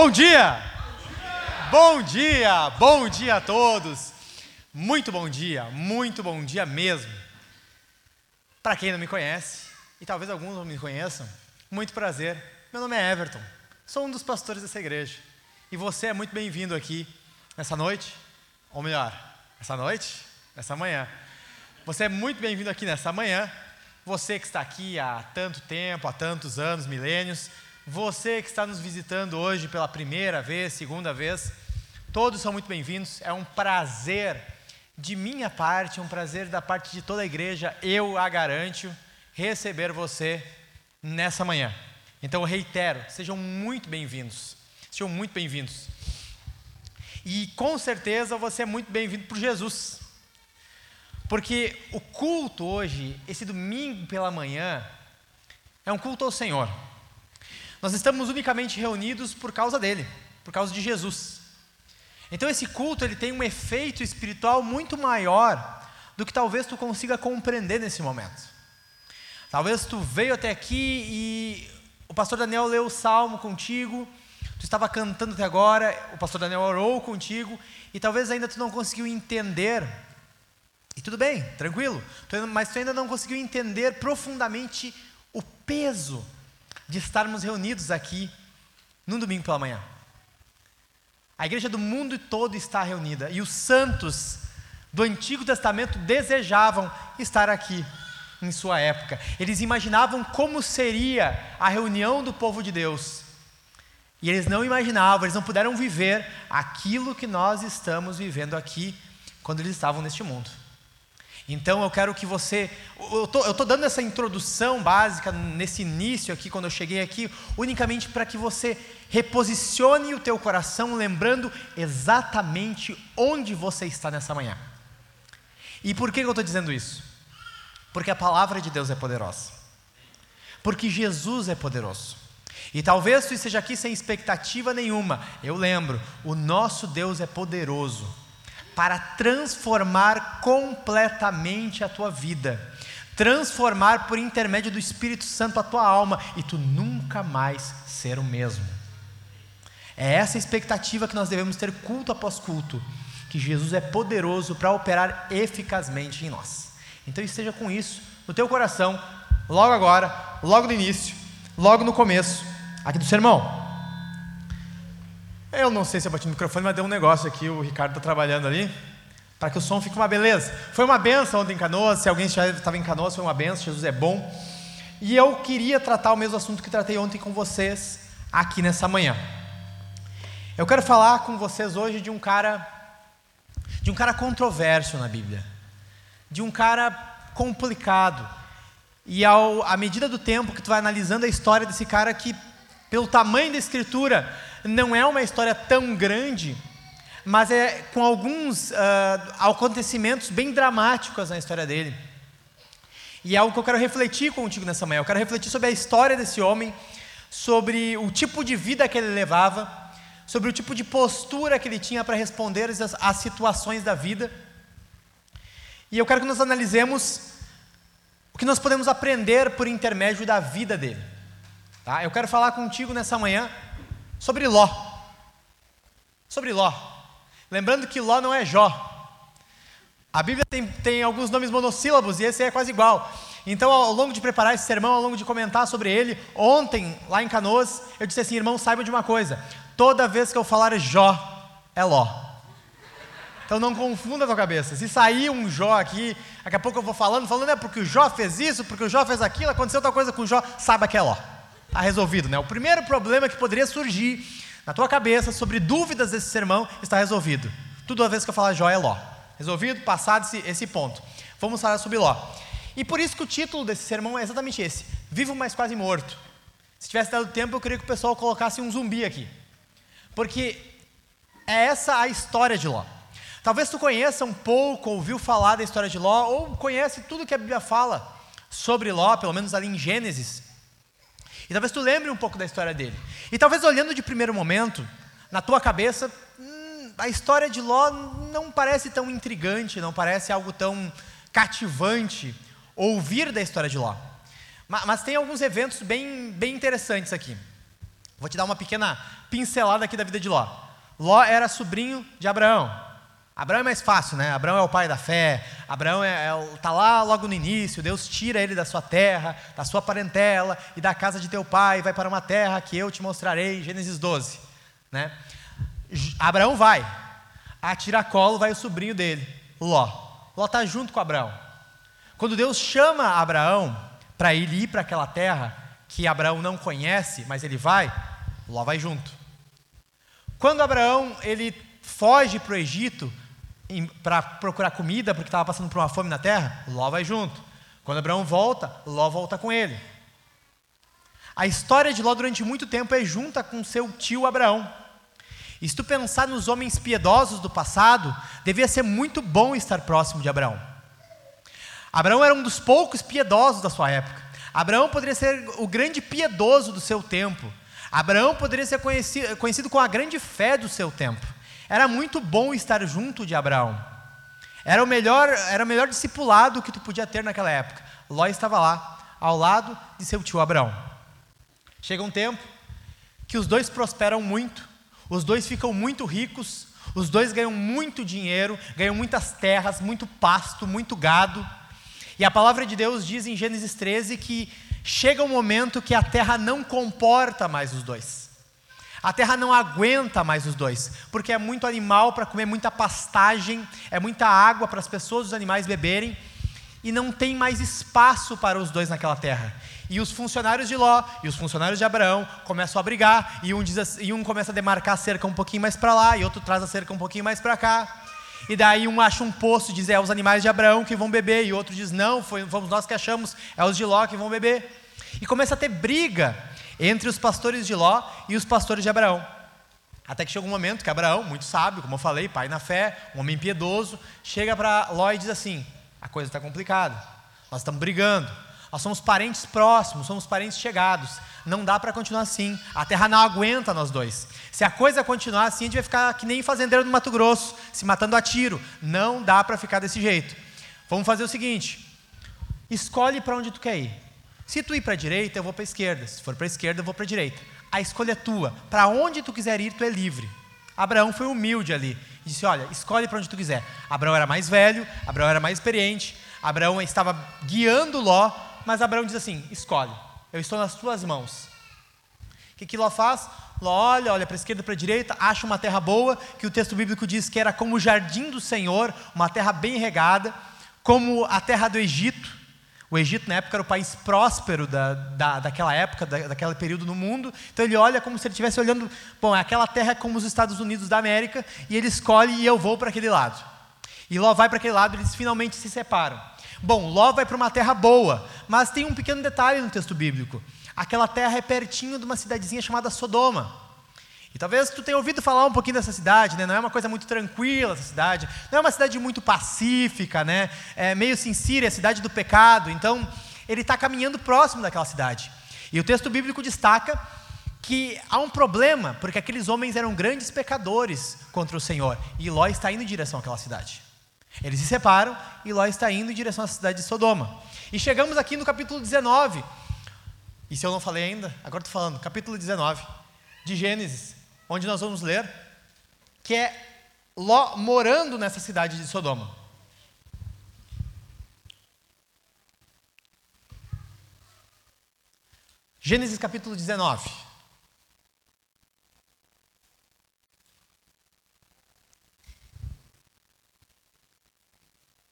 Bom dia! Bom dia! Bom dia a todos! Muito bom dia, muito bom dia mesmo. Para quem não me conhece, e talvez alguns não me conheçam, muito prazer. Meu nome é Everton, sou um dos pastores dessa igreja. E você é muito bem-vindo aqui nessa noite, ou melhor, essa noite, essa manhã. Você é muito bem-vindo aqui nessa manhã. Você que está aqui há tanto tempo, há tantos anos, milênios, você que está nos visitando hoje pela primeira vez, segunda vez, todos são muito bem-vindos. É um prazer de minha parte, um prazer da parte de toda a igreja, eu a garanto, receber você nessa manhã. Então eu reitero, sejam muito bem-vindos. Sejam muito bem-vindos. E com certeza você é muito bem-vindo por Jesus. Porque o culto hoje, esse domingo pela manhã, é um culto ao Senhor. Nós estamos unicamente reunidos por causa dele, por causa de Jesus. Então esse culto ele tem um efeito espiritual muito maior do que talvez tu consiga compreender nesse momento. Talvez tu veio até aqui e o pastor Daniel leu o salmo contigo, tu estava cantando até agora, o pastor Daniel orou contigo e talvez ainda tu não conseguiu entender. E tudo bem, tranquilo, mas tu ainda não conseguiu entender profundamente o peso de estarmos reunidos aqui num domingo pela manhã. A igreja do mundo todo está reunida e os santos do Antigo Testamento desejavam estar aqui em sua época. Eles imaginavam como seria a reunião do povo de Deus. E eles não imaginavam, eles não puderam viver aquilo que nós estamos vivendo aqui quando eles estavam neste mundo. Então eu quero que você. Eu estou dando essa introdução básica nesse início aqui, quando eu cheguei aqui, unicamente para que você reposicione o teu coração, lembrando exatamente onde você está nessa manhã. E por que eu estou dizendo isso? Porque a palavra de Deus é poderosa. Porque Jesus é poderoso. E talvez tu esteja aqui sem expectativa nenhuma. Eu lembro, o nosso Deus é poderoso para transformar completamente a tua vida, transformar por intermédio do Espírito Santo a tua alma e tu nunca mais ser o mesmo. É essa expectativa que nós devemos ter culto após culto, que Jesus é poderoso para operar eficazmente em nós. Então esteja com isso no teu coração, logo agora, logo no início, logo no começo, aqui do sermão. Eu não sei se eu bati no microfone, mas deu um negócio aqui, o Ricardo está trabalhando ali, para que o som fique uma beleza. Foi uma benção ontem em Canoas, se alguém já estava em Canoas, foi uma benção, Jesus é bom. E eu queria tratar o mesmo assunto que tratei ontem com vocês, aqui nessa manhã. Eu quero falar com vocês hoje de um cara, de um cara controverso na Bíblia, de um cara complicado. E ao, à medida do tempo que tu vai analisando a história desse cara que, pelo tamanho da escritura, não é uma história tão grande, mas é com alguns uh, acontecimentos bem dramáticos na história dele. E é algo que eu quero refletir contigo nessa manhã. Eu quero refletir sobre a história desse homem, sobre o tipo de vida que ele levava, sobre o tipo de postura que ele tinha para responder às, às situações da vida. E eu quero que nós analisemos o que nós podemos aprender por intermédio da vida dele. Tá? Eu quero falar contigo nessa manhã sobre Ló. Sobre Ló. Lembrando que Ló não é Jó. A Bíblia tem, tem alguns nomes monossílabos e esse é quase igual. Então, ao longo de preparar esse sermão, ao longo de comentar sobre ele, ontem, lá em Canoas, eu disse assim: irmão, saiba de uma coisa: toda vez que eu falar Jó, é Ló. Então não confunda a tua cabeça. Se sair um Jó aqui, daqui a pouco eu vou falando, falando é porque o Jó fez isso, porque o Jó fez aquilo, aconteceu outra coisa com o Jó, saiba que é Ló. Está resolvido, né? O primeiro problema que poderia surgir na tua cabeça sobre dúvidas desse sermão está resolvido. Tudo a vez que eu falar Jó é Ló. Resolvido, passado esse, esse ponto. Vamos falar sobre Ló. E por isso que o título desse sermão é exatamente esse: Vivo, mas quase morto. Se tivesse dado tempo, eu queria que o pessoal colocasse um zumbi aqui. Porque é essa a história de Ló. Talvez tu conheça um pouco, ouviu falar da história de Ló, ou conhece tudo que a Bíblia fala sobre Ló, pelo menos ali em Gênesis. E talvez tu lembre um pouco da história dele. E talvez olhando de primeiro momento, na tua cabeça, hum, a história de Ló não parece tão intrigante, não parece algo tão cativante, ouvir da história de Ló. Mas, mas tem alguns eventos bem, bem interessantes aqui. Vou te dar uma pequena pincelada aqui da vida de Ló. Ló era sobrinho de Abraão. Abraão é mais fácil, né? Abraão é o pai da fé. Abraão está é, é, tá lá logo no início. Deus tira ele da sua terra, da sua parentela e da casa de teu pai. Vai para uma terra que eu te mostrarei. Gênesis 12, né? Abraão vai. A tiracolo vai o sobrinho dele, Ló. Ló está junto com Abraão. Quando Deus chama Abraão para ele ir para aquela terra que Abraão não conhece, mas ele vai, Ló vai junto. Quando Abraão ele foge para o Egito, para procurar comida, porque estava passando por uma fome na terra, Ló vai junto. Quando Abraão volta, Ló volta com ele. A história de Ló durante muito tempo é junta com seu tio Abraão. E se tu pensar nos homens piedosos do passado, devia ser muito bom estar próximo de Abraão. Abraão era um dos poucos piedosos da sua época. Abraão poderia ser o grande piedoso do seu tempo. Abraão poderia ser conhecido, conhecido com a grande fé do seu tempo. Era muito bom estar junto de Abraão. Era o melhor, era o melhor discipulado que tu podia ter naquela época. Ló estava lá, ao lado de seu tio Abraão. Chega um tempo que os dois prosperam muito, os dois ficam muito ricos, os dois ganham muito dinheiro, ganham muitas terras, muito pasto, muito gado. E a palavra de Deus diz em Gênesis 13 que chega um momento que a terra não comporta mais os dois. A terra não aguenta mais os dois, porque é muito animal para comer muita pastagem, é muita água para as pessoas e os animais beberem, e não tem mais espaço para os dois naquela terra. E os funcionários de Ló e os funcionários de Abraão começam a brigar, e um, diz, e um começa a demarcar a cerca um pouquinho mais para lá, e outro traz a cerca um pouquinho mais para cá. E daí um acha um poço e diz é os animais de Abraão que vão beber, e outro diz não, foi, fomos nós que achamos, é os de Ló que vão beber. E começa a ter briga entre os pastores de Ló e os pastores de Abraão. Até que chega um momento que Abraão, muito sábio, como eu falei, pai na fé, um homem piedoso, chega para Ló e diz assim: a coisa está complicada, nós estamos brigando, nós somos parentes próximos, somos parentes chegados, não dá para continuar assim, a terra não aguenta nós dois. Se a coisa continuar assim, a gente vai ficar que nem fazendeiro do Mato Grosso, se matando a tiro. Não dá para ficar desse jeito. Vamos fazer o seguinte: escolhe para onde tu quer ir. Se tu ir para a direita, eu vou para a esquerda. Se for para a esquerda, eu vou para a direita. A escolha é tua. Para onde tu quiser ir, tu é livre. Abraão foi humilde ali. E disse: Olha, escolhe para onde tu quiser. Abraão era mais velho, Abraão era mais experiente, Abraão estava guiando Ló, mas Abraão diz assim: Escolhe, eu estou nas tuas mãos. O que, que Ló faz? Ló olha, olha para a esquerda, para a direita, acha uma terra boa, que o texto bíblico diz que era como o jardim do Senhor, uma terra bem regada, como a terra do Egito. O Egito, na época, era o país próspero da, da, daquela época, da, daquele período no mundo. Então ele olha como se ele estivesse olhando, bom, aquela terra é como os Estados Unidos da América, e ele escolhe e eu vou para aquele lado. E Ló vai para aquele lado e eles finalmente se separam. Bom, Ló vai para uma terra boa, mas tem um pequeno detalhe no texto bíblico. Aquela terra é pertinho de uma cidadezinha chamada Sodoma. E talvez tu tenha ouvido falar um pouquinho dessa cidade, né? Não é uma coisa muito tranquila essa cidade, não é uma cidade muito pacífica, né? É meio sincera, é a cidade do pecado. Então, ele está caminhando próximo daquela cidade. E o texto bíblico destaca que há um problema, porque aqueles homens eram grandes pecadores contra o Senhor. E Ló está indo em direção àquela cidade. Eles se separam e Ló está indo em direção à cidade de Sodoma. E chegamos aqui no capítulo 19. E se eu não falei ainda, agora estou falando, capítulo 19 de Gênesis onde nós vamos ler que é Ló morando nessa cidade de Sodoma. Gênesis capítulo 19.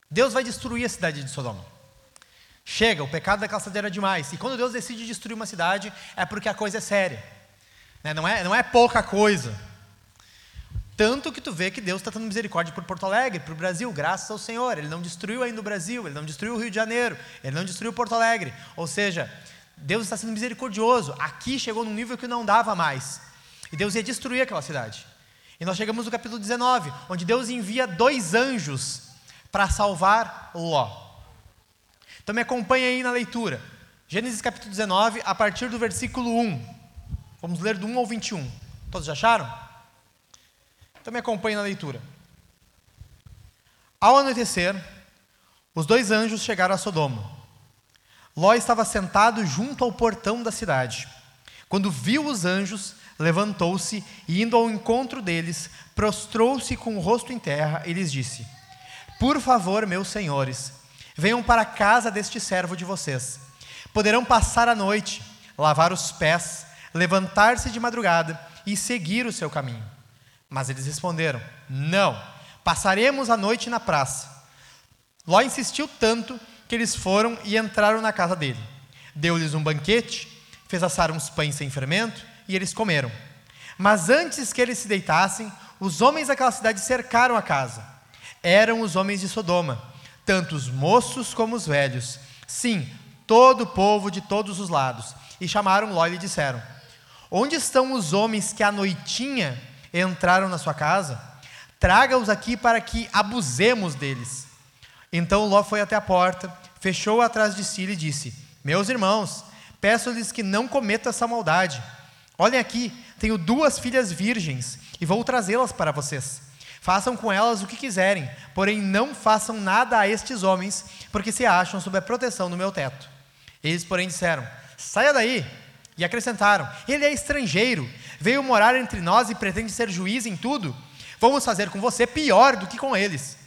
Deus vai destruir a cidade de Sodoma. Chega, o pecado daquela cidade era demais. E quando Deus decide destruir uma cidade, é porque a coisa é séria. Né? Não, é, não é pouca coisa. Tanto que tu vê que Deus está tendo misericórdia por Porto Alegre, para o Brasil, graças ao Senhor. Ele não destruiu ainda o Brasil, ele não destruiu o Rio de Janeiro, ele não destruiu Porto Alegre. Ou seja, Deus está sendo misericordioso. Aqui chegou num nível que não dava mais. E Deus ia destruir aquela cidade. E nós chegamos no capítulo 19, onde Deus envia dois anjos para salvar Ló. Então me acompanha aí na leitura. Gênesis capítulo 19, a partir do versículo 1. Vamos ler do 1 ao 21. Todos acharam? Então me acompanhe na leitura. Ao anoitecer, os dois anjos chegaram a Sodoma. Ló estava sentado junto ao portão da cidade. Quando viu os anjos, levantou-se e, indo ao encontro deles, prostrou-se com o rosto em terra e lhes disse: Por favor, meus senhores, venham para a casa deste servo de vocês. Poderão passar a noite, lavar os pés, levantar-se de madrugada e seguir o seu caminho. Mas eles responderam: Não, passaremos a noite na praça. Ló insistiu tanto que eles foram e entraram na casa dele. Deu-lhes um banquete, fez assar uns pães sem fermento e eles comeram. Mas antes que eles se deitassem, os homens daquela cidade cercaram a casa. Eram os homens de Sodoma, tanto os moços como os velhos. Sim, todo o povo de todos os lados. E chamaram Ló e lhe disseram: Onde estão os homens que à noitinha entraram na sua casa? Traga-os aqui para que abusemos deles. Então Ló foi até a porta, fechou atrás de si e disse: Meus irmãos, peço-lhes que não cometam essa maldade. Olhem aqui, tenho duas filhas virgens e vou trazê-las para vocês. Façam com elas o que quiserem, porém não façam nada a estes homens, porque se acham sob a proteção do meu teto. Eles, porém, disseram: Saia daí. E acrescentaram: Ele é estrangeiro, veio morar entre nós e pretende ser juiz em tudo. Vamos fazer com você pior do que com eles.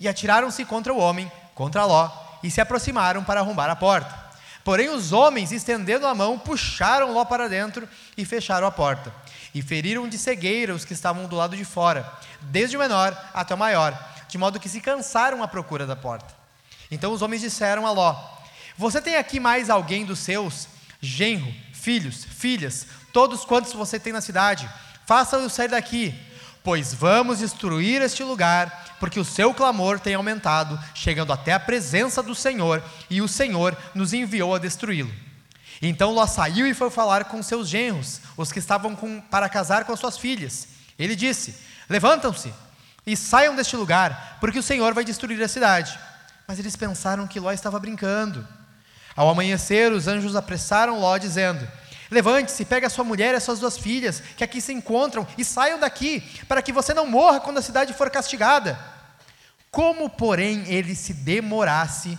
E atiraram-se contra o homem, contra Ló, e se aproximaram para arrombar a porta. Porém, os homens, estendendo a mão, puxaram Ló para dentro e fecharam a porta. E feriram de cegueira os que estavam do lado de fora, desde o menor até o maior, de modo que se cansaram à procura da porta. Então os homens disseram a Ló: Você tem aqui mais alguém dos seus, genro, filhos, filhas, todos quantos você tem na cidade? Faça-os sair daqui, pois vamos destruir este lugar porque o seu clamor tem aumentado, chegando até a presença do Senhor, e o Senhor nos enviou a destruí-lo. Então Ló saiu e foi falar com seus genros, os que estavam com, para casar com suas filhas. Ele disse: Levantam-se e saiam deste lugar, porque o Senhor vai destruir a cidade. Mas eles pensaram que Ló estava brincando. Ao amanhecer, os anjos apressaram Ló, dizendo: Levante-se, pegue a sua mulher e as suas duas filhas, que aqui se encontram, e saiam daqui, para que você não morra quando a cidade for castigada. Como, porém, ele se demorasse,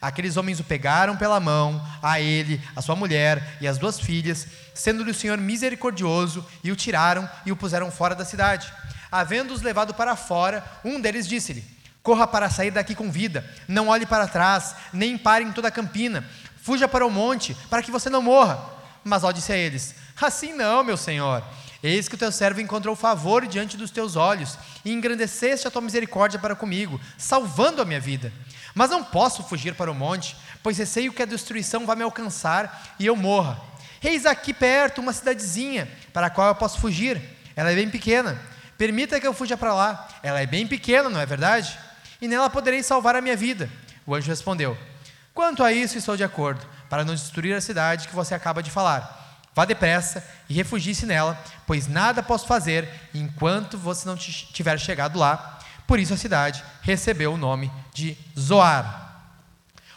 aqueles homens o pegaram pela mão, a ele, a sua mulher e as duas filhas, sendo-lhe o Senhor misericordioso, e o tiraram e o puseram fora da cidade. Havendo-os levado para fora, um deles disse-lhe: Corra para sair daqui com vida, não olhe para trás, nem pare em toda a campina, fuja para o monte, para que você não morra. Mas ó disse a eles: Assim não, meu senhor. Eis que o teu servo encontrou favor diante dos teus olhos, e engrandeceste a tua misericórdia para comigo, salvando a minha vida. Mas não posso fugir para o monte, pois receio que a destruição vá me alcançar e eu morra. Eis aqui perto uma cidadezinha, para a qual eu posso fugir. Ela é bem pequena. Permita que eu fuja para lá. Ela é bem pequena, não é verdade? E nela poderei salvar a minha vida. O anjo respondeu: Quanto a isso, estou de acordo, para não destruir a cidade que você acaba de falar. Vá depressa e refugie-se nela, pois nada posso fazer enquanto você não tiver chegado lá. Por isso a cidade recebeu o nome de Zoar.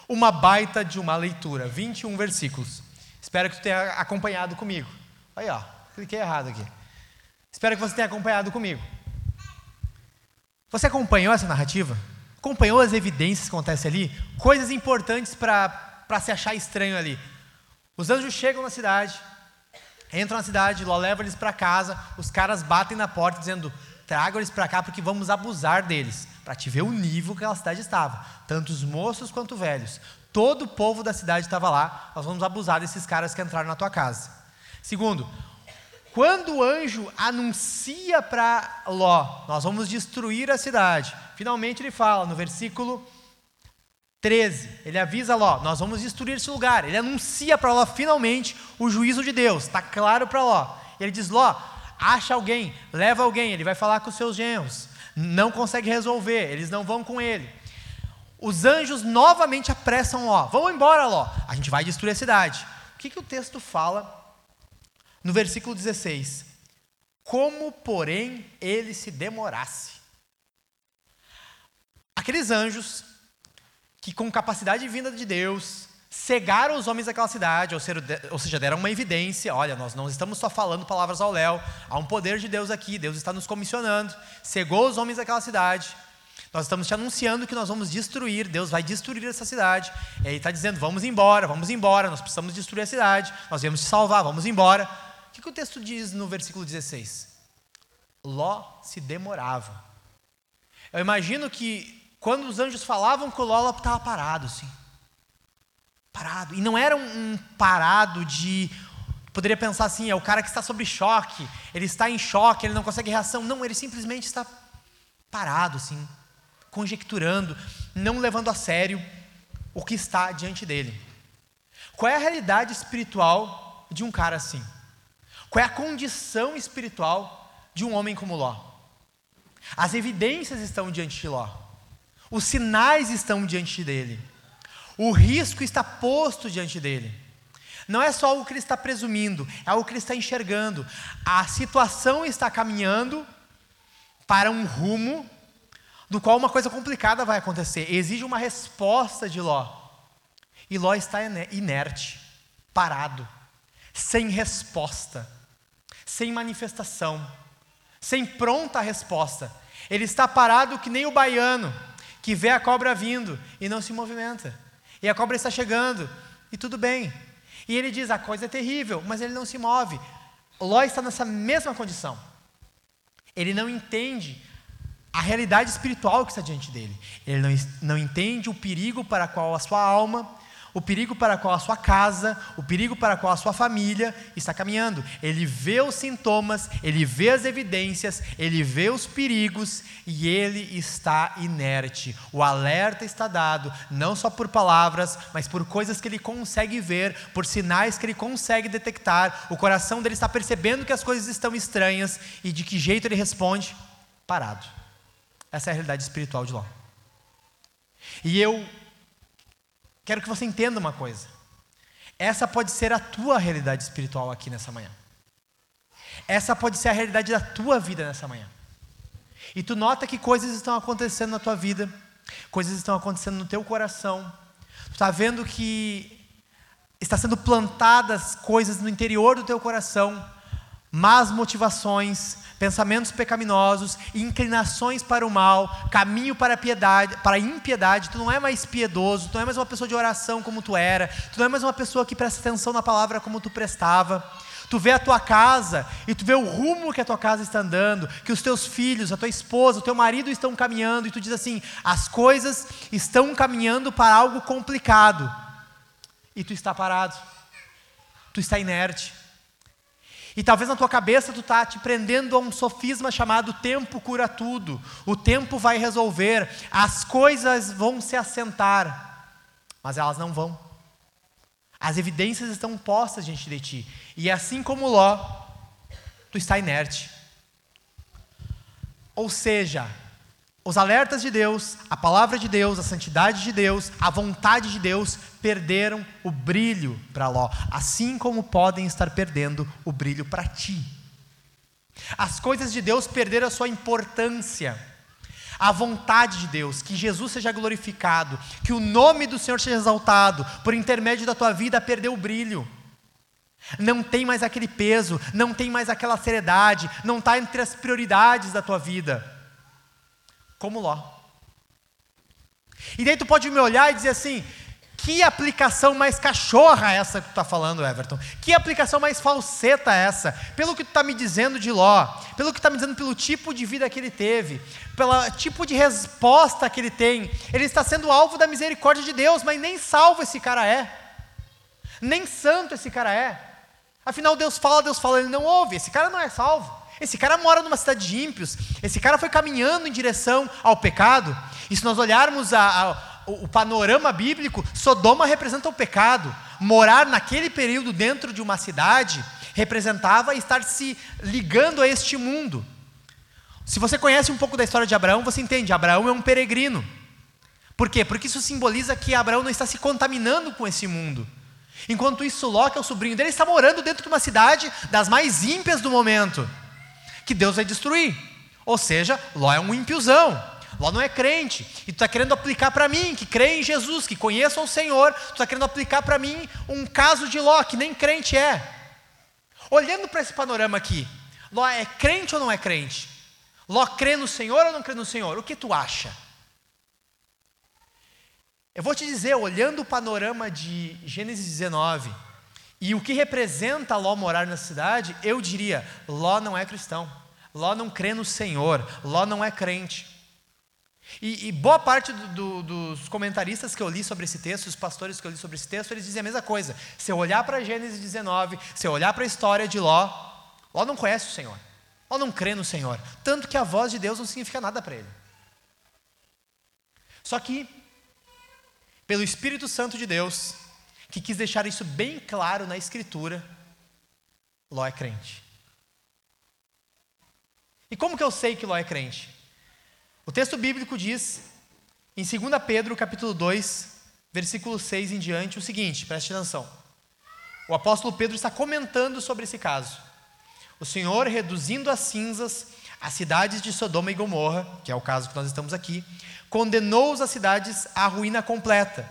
Uma baita de uma leitura, 21 versículos. Espero que você tenha acompanhado comigo. Aí, ó, cliquei errado aqui. Espero que você tenha acompanhado comigo. Você acompanhou essa narrativa? Acompanhou as evidências que acontecem ali? Coisas importantes para se achar estranho ali. Os anjos chegam na cidade, Entram na cidade, Ló leva eles para casa, os caras batem na porta dizendo: tragam eles para cá porque vamos abusar deles. Para te ver o nível que aquela cidade estava. Tanto os moços quanto os velhos. Todo o povo da cidade estava lá. Nós vamos abusar desses caras que entraram na tua casa. Segundo, quando o anjo anuncia para Ló, nós vamos destruir a cidade. Finalmente ele fala no versículo 13, ele avisa Ló: Nós vamos destruir esse lugar. Ele anuncia para Ló finalmente o juízo de Deus, está claro para Ló. Ele diz: Ló, acha alguém, leva alguém. Ele vai falar com os seus genros. Não consegue resolver, eles não vão com ele. Os anjos novamente apressam Ló: Vamos embora, Ló, a gente vai destruir a cidade. O que, que o texto fala no versículo 16? Como, porém, ele se demorasse. Aqueles anjos que com capacidade vinda de Deus, cegaram os homens daquela cidade, ou seja, deram uma evidência: olha, nós não estamos só falando palavras ao léu, há um poder de Deus aqui, Deus está nos comissionando, cegou os homens daquela cidade, Nós estamos te anunciando que nós vamos destruir, Deus vai destruir essa cidade. E Ele está dizendo: vamos embora, vamos embora, nós precisamos destruir a cidade, nós viemos te salvar, vamos embora. Que, que o texto diz no versículo 16? Ló se demorava. Eu imagino que quando os anjos falavam com Ló, Ló estava parado assim. Parado. E não era um, um parado de. Poderia pensar assim, é o cara que está sob choque, ele está em choque, ele não consegue reação. Não, ele simplesmente está parado, assim, conjecturando, não levando a sério o que está diante dele. Qual é a realidade espiritual de um cara assim? Qual é a condição espiritual de um homem como Ló? As evidências estão diante de Ló. Os sinais estão diante dele. O risco está posto diante dele. Não é só algo que ele está presumindo, é algo que ele está enxergando. A situação está caminhando para um rumo do qual uma coisa complicada vai acontecer. Exige uma resposta de Ló. E Ló está inerte, parado, sem resposta, sem manifestação, sem pronta resposta. Ele está parado que nem o baiano que vê a cobra vindo e não se movimenta. E a cobra está chegando e tudo bem. E ele diz: a coisa é terrível, mas ele não se move. Ló está nessa mesma condição. Ele não entende a realidade espiritual que está diante dele. Ele não, não entende o perigo para qual a sua alma, o perigo para qual a sua casa, o perigo para qual a sua família está caminhando. Ele vê os sintomas, ele vê as evidências, ele vê os perigos e ele está inerte. O alerta está dado, não só por palavras, mas por coisas que ele consegue ver, por sinais que ele consegue detectar. O coração dele está percebendo que as coisas estão estranhas e de que jeito ele responde? Parado. Essa é a realidade espiritual de Ló. E eu quero que você entenda uma coisa. Essa pode ser a tua realidade espiritual aqui nessa manhã. Essa pode ser a realidade da tua vida nessa manhã. E tu nota que coisas estão acontecendo na tua vida, coisas estão acontecendo no teu coração. Tu está vendo que está sendo plantadas coisas no interior do teu coração, más motivações, pensamentos pecaminosos, inclinações para o mal, caminho para a piedade, para a impiedade, tu não é mais piedoso, tu não é mais uma pessoa de oração como tu era, tu não é mais uma pessoa que presta atenção na palavra como tu prestava. Tu vê a tua casa e tu vê o rumo que a tua casa está andando, que os teus filhos, a tua esposa, o teu marido estão caminhando e tu diz assim: as coisas estão caminhando para algo complicado. E tu está parado. Tu está inerte. E talvez na tua cabeça tu está te prendendo a um sofisma chamado tempo cura tudo. O tempo vai resolver, as coisas vão se assentar. Mas elas não vão. As evidências estão postas diante de ti. E assim como Ló, tu está inerte. Ou seja, os alertas de Deus, a palavra de Deus, a santidade de Deus, a vontade de Deus perderam o brilho para Ló, assim como podem estar perdendo o brilho para ti. As coisas de Deus perderam a sua importância. A vontade de Deus, que Jesus seja glorificado, que o nome do Senhor seja exaltado, por intermédio da tua vida, perdeu o brilho. Não tem mais aquele peso, não tem mais aquela seriedade, não está entre as prioridades da tua vida como Ló. E daí tu pode me olhar e dizer assim: que aplicação mais cachorra essa que tu está falando, Everton? Que aplicação mais falseta essa? Pelo que tu está me dizendo de Ló, pelo que tu está me dizendo pelo tipo de vida que ele teve, pelo tipo de resposta que ele tem, ele está sendo alvo da misericórdia de Deus, mas nem salvo esse cara é, nem santo esse cara é. Afinal, Deus fala, Deus fala, ele não ouve, esse cara não é salvo. Esse cara mora numa cidade de ímpios. Esse cara foi caminhando em direção ao pecado. E se nós olharmos a, a, o panorama bíblico, Sodoma representa o pecado. Morar naquele período dentro de uma cidade representava estar se ligando a este mundo. Se você conhece um pouco da história de Abraão, você entende, Abraão é um peregrino. Por quê? Porque isso simboliza que Abraão não está se contaminando com esse mundo. Enquanto isso, Ló, que é o sobrinho dele, está morando dentro de uma cidade das mais ímpias do momento que Deus vai destruir. Ou seja, Ló é um ímpiozão. Ló não é crente. E tu está querendo aplicar para mim, que crê em Jesus, que conheça o Senhor, tu está querendo aplicar para mim um caso de Ló, que nem crente é. Olhando para esse panorama aqui, Ló é crente ou não é crente? Ló crê no Senhor ou não crê no Senhor? O que tu acha? Eu vou te dizer, olhando o panorama de Gênesis 19 e o que representa Ló morar na cidade, eu diria: Ló não é cristão, Ló não crê no Senhor, Ló não é crente. E, e boa parte do, do, dos comentaristas que eu li sobre esse texto, os pastores que eu li sobre esse texto, eles dizem a mesma coisa. Se eu olhar para Gênesis 19, se eu olhar para a história de Ló, Ló não conhece o Senhor, Ló não crê no Senhor, tanto que a voz de Deus não significa nada para ele. Só que, pelo Espírito Santo de Deus, que quis deixar isso bem claro na Escritura, Ló é crente. E como que eu sei que Ló é crente? O texto bíblico diz, em 2 Pedro, capítulo 2, versículo 6 em diante, o seguinte, preste atenção. O apóstolo Pedro está comentando sobre esse caso. O Senhor, reduzindo a cinzas as cidades de Sodoma e Gomorra, que é o caso que nós estamos aqui, condenou as cidades à ruína completa,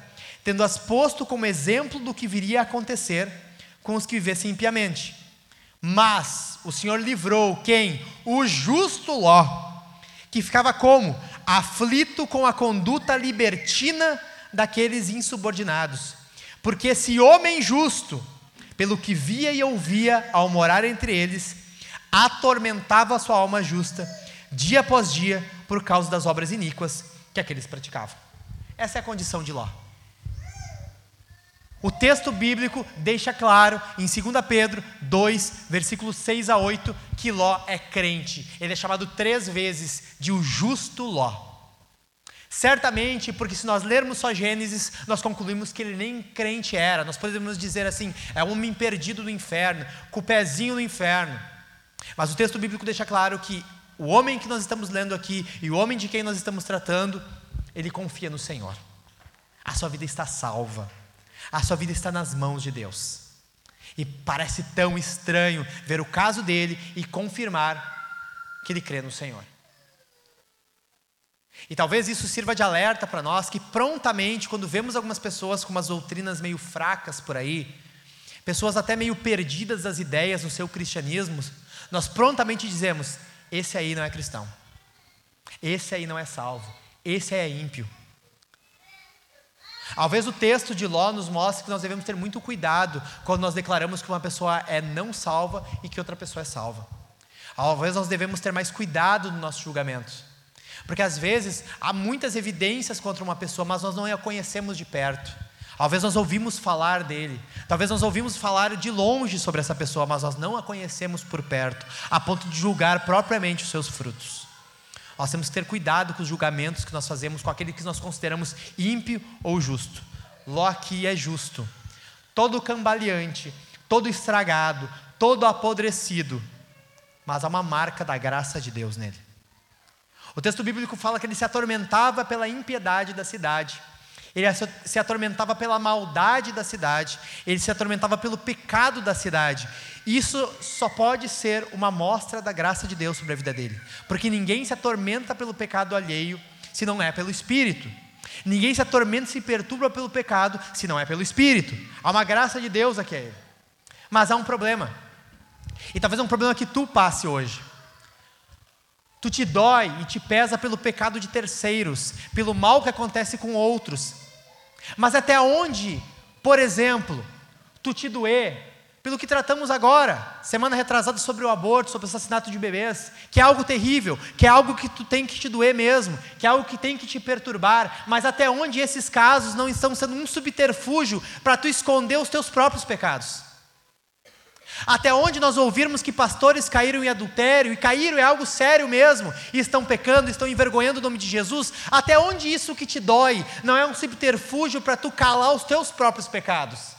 tendo-as posto como exemplo do que viria a acontecer com os que vivessem impiamente. Mas o Senhor livrou quem? O justo Ló, que ficava como? Aflito com a conduta libertina daqueles insubordinados. Porque esse homem justo, pelo que via e ouvia ao morar entre eles, atormentava sua alma justa, dia após dia, por causa das obras iníquas que aqueles praticavam. Essa é a condição de Ló. O texto bíblico deixa claro, em 2 Pedro 2, versículos 6 a 8, que Ló é crente. Ele é chamado três vezes de o justo Ló. Certamente, porque se nós lermos só Gênesis, nós concluímos que ele nem crente era. Nós podemos dizer assim: é um homem perdido no inferno, com o pezinho no inferno. Mas o texto bíblico deixa claro que o homem que nós estamos lendo aqui e o homem de quem nós estamos tratando, ele confia no Senhor. A sua vida está salva. A sua vida está nas mãos de Deus. E parece tão estranho ver o caso dele e confirmar que ele crê no Senhor. E talvez isso sirva de alerta para nós que prontamente, quando vemos algumas pessoas com umas doutrinas meio fracas por aí, pessoas até meio perdidas das ideias no seu cristianismo, nós prontamente dizemos: esse aí não é cristão. Esse aí não é salvo. Esse aí é ímpio. Talvez o texto de Ló nos mostre que nós devemos ter muito cuidado quando nós declaramos que uma pessoa é não salva e que outra pessoa é salva. Talvez nós devemos ter mais cuidado no nosso julgamento. Porque às vezes há muitas evidências contra uma pessoa, mas nós não a conhecemos de perto. Talvez nós ouvimos falar dele, talvez nós ouvimos falar de longe sobre essa pessoa, mas nós não a conhecemos por perto, a ponto de julgar propriamente os seus frutos. Nós temos que ter cuidado com os julgamentos que nós fazemos com aquele que nós consideramos ímpio ou justo. Ló aqui é justo, todo cambaleante, todo estragado, todo apodrecido, mas há uma marca da graça de Deus nele. O texto bíblico fala que ele se atormentava pela impiedade da cidade ele se atormentava pela maldade da cidade, ele se atormentava pelo pecado da cidade. Isso só pode ser uma mostra da graça de Deus sobre a vida dele, porque ninguém se atormenta pelo pecado alheio se não é pelo Espírito. Ninguém se atormenta e se perturba pelo pecado se não é pelo Espírito. Há uma graça de Deus aqui a ele. Mas há um problema. E talvez é um problema que tu passe hoje. Tu te dói e te pesa pelo pecado de terceiros, pelo mal que acontece com outros. Mas até onde, por exemplo, tu te doer pelo que tratamos agora, semana retrasada sobre o aborto, sobre o assassinato de bebês, que é algo terrível, que é algo que tu tem que te doer mesmo, que é algo que tem que te perturbar, mas até onde esses casos não estão sendo um subterfúgio para tu esconder os teus próprios pecados? Até onde nós ouvirmos que pastores caíram em adultério, e caíram é algo sério mesmo, e estão pecando, estão envergonhando o nome de Jesus, até onde isso que te dói não é um subterfúgio para tu calar os teus próprios pecados?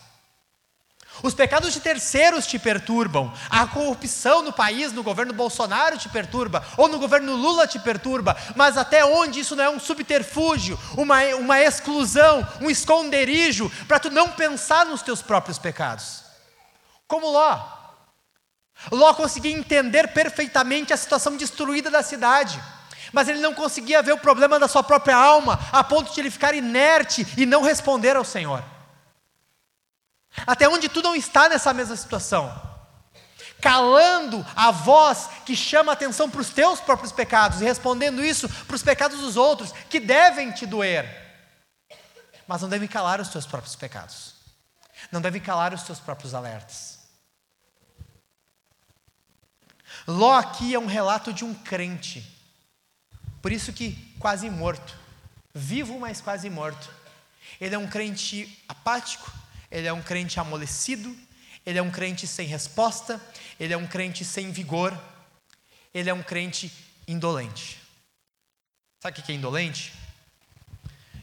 Os pecados de terceiros te perturbam, a corrupção no país, no governo Bolsonaro te perturba, ou no governo Lula te perturba, mas até onde isso não é um subterfúgio, uma, uma exclusão, um esconderijo, para tu não pensar nos teus próprios pecados? Como Ló. Ló conseguia entender perfeitamente a situação destruída da cidade, mas ele não conseguia ver o problema da sua própria alma, a ponto de ele ficar inerte e não responder ao Senhor. Até onde tu não está nessa mesma situação? Calando a voz que chama atenção para os teus próprios pecados e respondendo isso para os pecados dos outros, que devem te doer. mas não deve calar os teus próprios pecados. Não deve calar os teus próprios alertas. Ló aqui é um relato de um crente. Por isso que quase morto. Vivo, mas quase morto. Ele é um crente apático, ele é um crente amolecido, ele é um crente sem resposta, ele é um crente sem vigor, ele é um crente indolente. Sabe o que é indolente?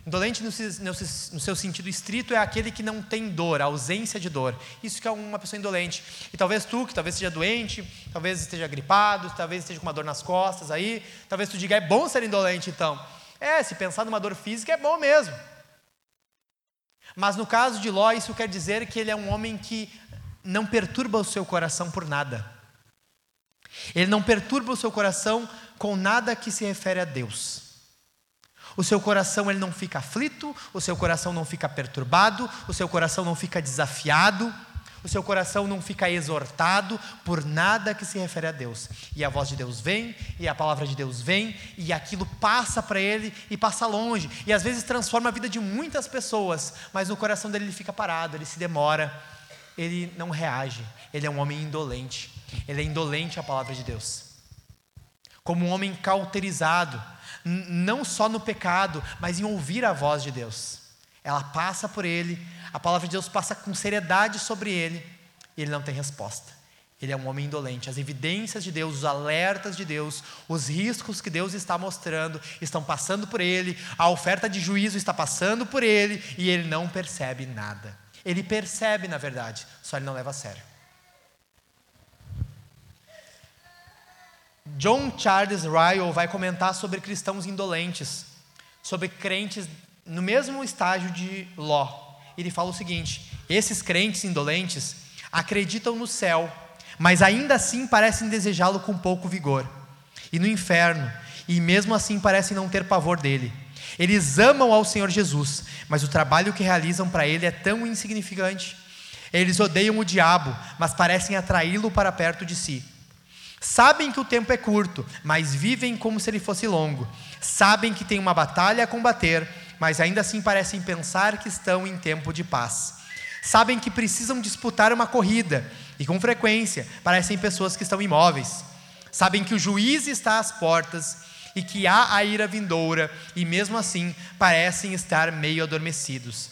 Indolente no, no, no, seu sentido estrito é aquele que não tem dor, ausência de dor. Isso que é uma pessoa indolente. E talvez tu, que talvez seja doente, talvez esteja gripado, talvez esteja com uma dor nas costas aí, talvez tu diga, é bom ser indolente então. É, se pensar numa dor física é bom mesmo. Mas no caso de Ló, isso quer dizer que ele é um homem que não perturba o seu coração por nada. Ele não perturba o seu coração com nada que se refere a Deus. O seu coração ele não fica aflito, o seu coração não fica perturbado, o seu coração não fica desafiado, o seu coração não fica exortado por nada que se refere a Deus. E a voz de Deus vem, e a palavra de Deus vem, e aquilo passa para ele e passa longe, e às vezes transforma a vida de muitas pessoas, mas no coração dele ele fica parado, ele se demora, ele não reage, ele é um homem indolente, ele é indolente à palavra de Deus. Como um homem cauterizado, não só no pecado, mas em ouvir a voz de Deus. Ela passa por ele, a palavra de Deus passa com seriedade sobre ele, e ele não tem resposta. Ele é um homem indolente. As evidências de Deus, os alertas de Deus, os riscos que Deus está mostrando estão passando por ele, a oferta de juízo está passando por ele e ele não percebe nada. Ele percebe, na verdade, só ele não leva a sério. John Charles Ryle vai comentar sobre cristãos indolentes, sobre crentes no mesmo estágio de Ló. Ele fala o seguinte: esses crentes indolentes acreditam no céu, mas ainda assim parecem desejá-lo com pouco vigor, e no inferno, e mesmo assim parecem não ter pavor dele. Eles amam ao Senhor Jesus, mas o trabalho que realizam para ele é tão insignificante. Eles odeiam o diabo, mas parecem atraí-lo para perto de si. Sabem que o tempo é curto, mas vivem como se ele fosse longo. Sabem que tem uma batalha a combater, mas ainda assim parecem pensar que estão em tempo de paz. Sabem que precisam disputar uma corrida, e com frequência parecem pessoas que estão imóveis. Sabem que o juiz está às portas e que há a ira vindoura, e mesmo assim parecem estar meio adormecidos.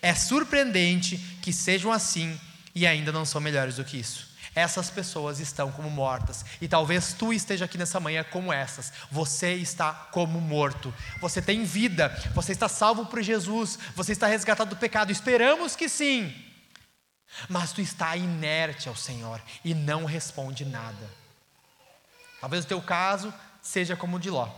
É surpreendente que sejam assim e ainda não são melhores do que isso essas pessoas estão como mortas. E talvez tu esteja aqui nessa manhã como essas. Você está como morto. Você tem vida. Você está salvo por Jesus. Você está resgatado do pecado. Esperamos que sim. Mas tu está inerte ao Senhor e não responde nada. Talvez o teu caso seja como o de Ló.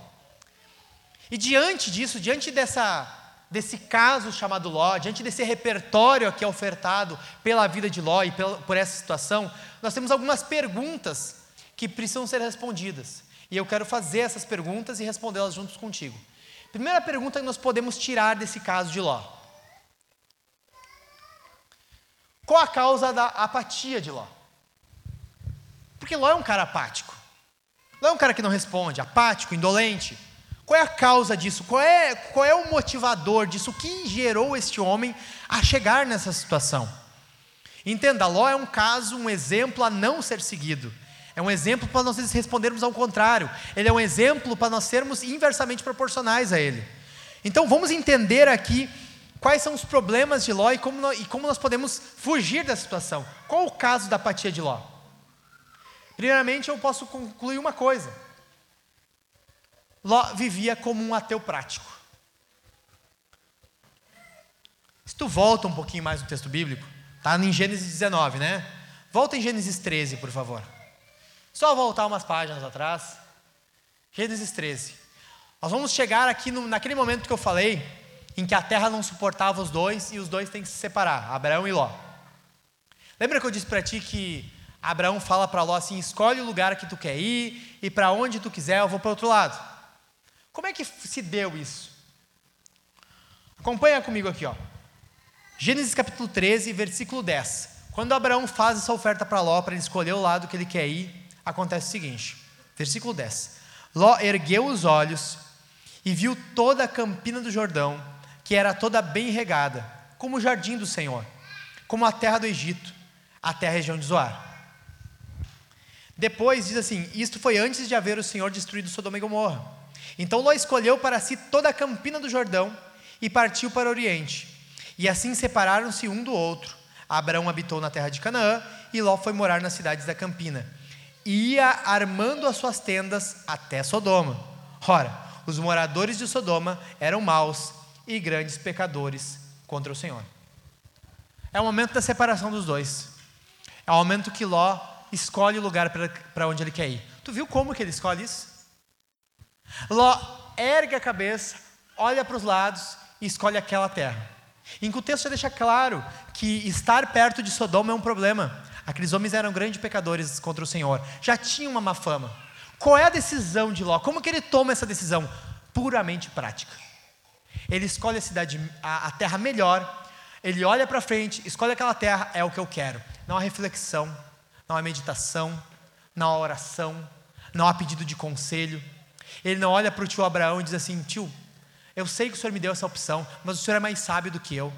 E diante disso, diante dessa desse caso chamado Ló, diante desse repertório aqui ofertado pela vida de Ló e por essa situação, nós temos algumas perguntas que precisam ser respondidas. E eu quero fazer essas perguntas e respondê-las juntos contigo. Primeira pergunta que nós podemos tirar desse caso de Ló: Qual a causa da apatia de Ló? Porque Ló é um cara apático. Ló é um cara que não responde, apático, indolente. Qual é a causa disso? Qual é, qual é o motivador disso? O que gerou este homem a chegar nessa situação? Entenda, Ló é um caso, um exemplo a não ser seguido. É um exemplo para nós respondermos ao contrário. Ele é um exemplo para nós sermos inversamente proporcionais a ele. Então vamos entender aqui quais são os problemas de Ló e como nós, e como nós podemos fugir da situação. Qual o caso da apatia de Ló? Primeiramente, eu posso concluir uma coisa Ló vivia como um ateu prático. Se tu volta um pouquinho mais no texto bíblico, tá em Gênesis 19, né? Volta em Gênesis 13, por favor. Só voltar umas páginas atrás. Gênesis 13. Nós vamos chegar aqui no, naquele momento que eu falei, em que a terra não suportava os dois e os dois têm que se separar, Abraão e Ló. Lembra que eu disse para ti que Abraão fala para Ló assim: escolhe o lugar que tu quer ir e para onde tu quiser, eu vou para outro lado. Como é que se deu isso? Acompanha comigo aqui, ó. Gênesis capítulo 13, versículo 10. Quando Abraão faz essa oferta para Ló, para ele escolher o lado que ele quer ir, acontece o seguinte: versículo 10. Ló ergueu os olhos e viu toda a campina do Jordão, que era toda bem regada, como o jardim do Senhor, como a terra do Egito, até a região de Zoar. Depois diz assim: Isto foi antes de haver o Senhor destruído Sodoma e Gomorra. Então Ló escolheu para si toda a campina do Jordão e partiu para o Oriente. E assim separaram-se um do outro. Abraão habitou na terra de Canaã e Ló foi morar nas cidades da campina. Ia armando as suas tendas até Sodoma. Ora, os moradores de Sodoma eram maus e grandes pecadores contra o Senhor. É o momento da separação dos dois. É o momento que Ló escolhe o lugar para onde ele quer ir. Tu viu como que ele escolhe isso? Ló ergue a cabeça, olha para os lados e escolhe aquela terra. Em que o texto já deixa claro que estar perto de Sodoma é um problema. Aqueles homens eram grandes pecadores contra o Senhor, já tinham uma má fama. Qual é a decisão de Ló? Como que ele toma essa decisão? Puramente prática. Ele escolhe a cidade, a, a terra melhor, ele olha para frente, escolhe aquela terra, é o que eu quero. Não há reflexão, não há meditação, não há oração, não há pedido de conselho. Ele não olha para o tio Abraão e diz assim: tio, eu sei que o senhor me deu essa opção, mas o senhor é mais sábio do que eu.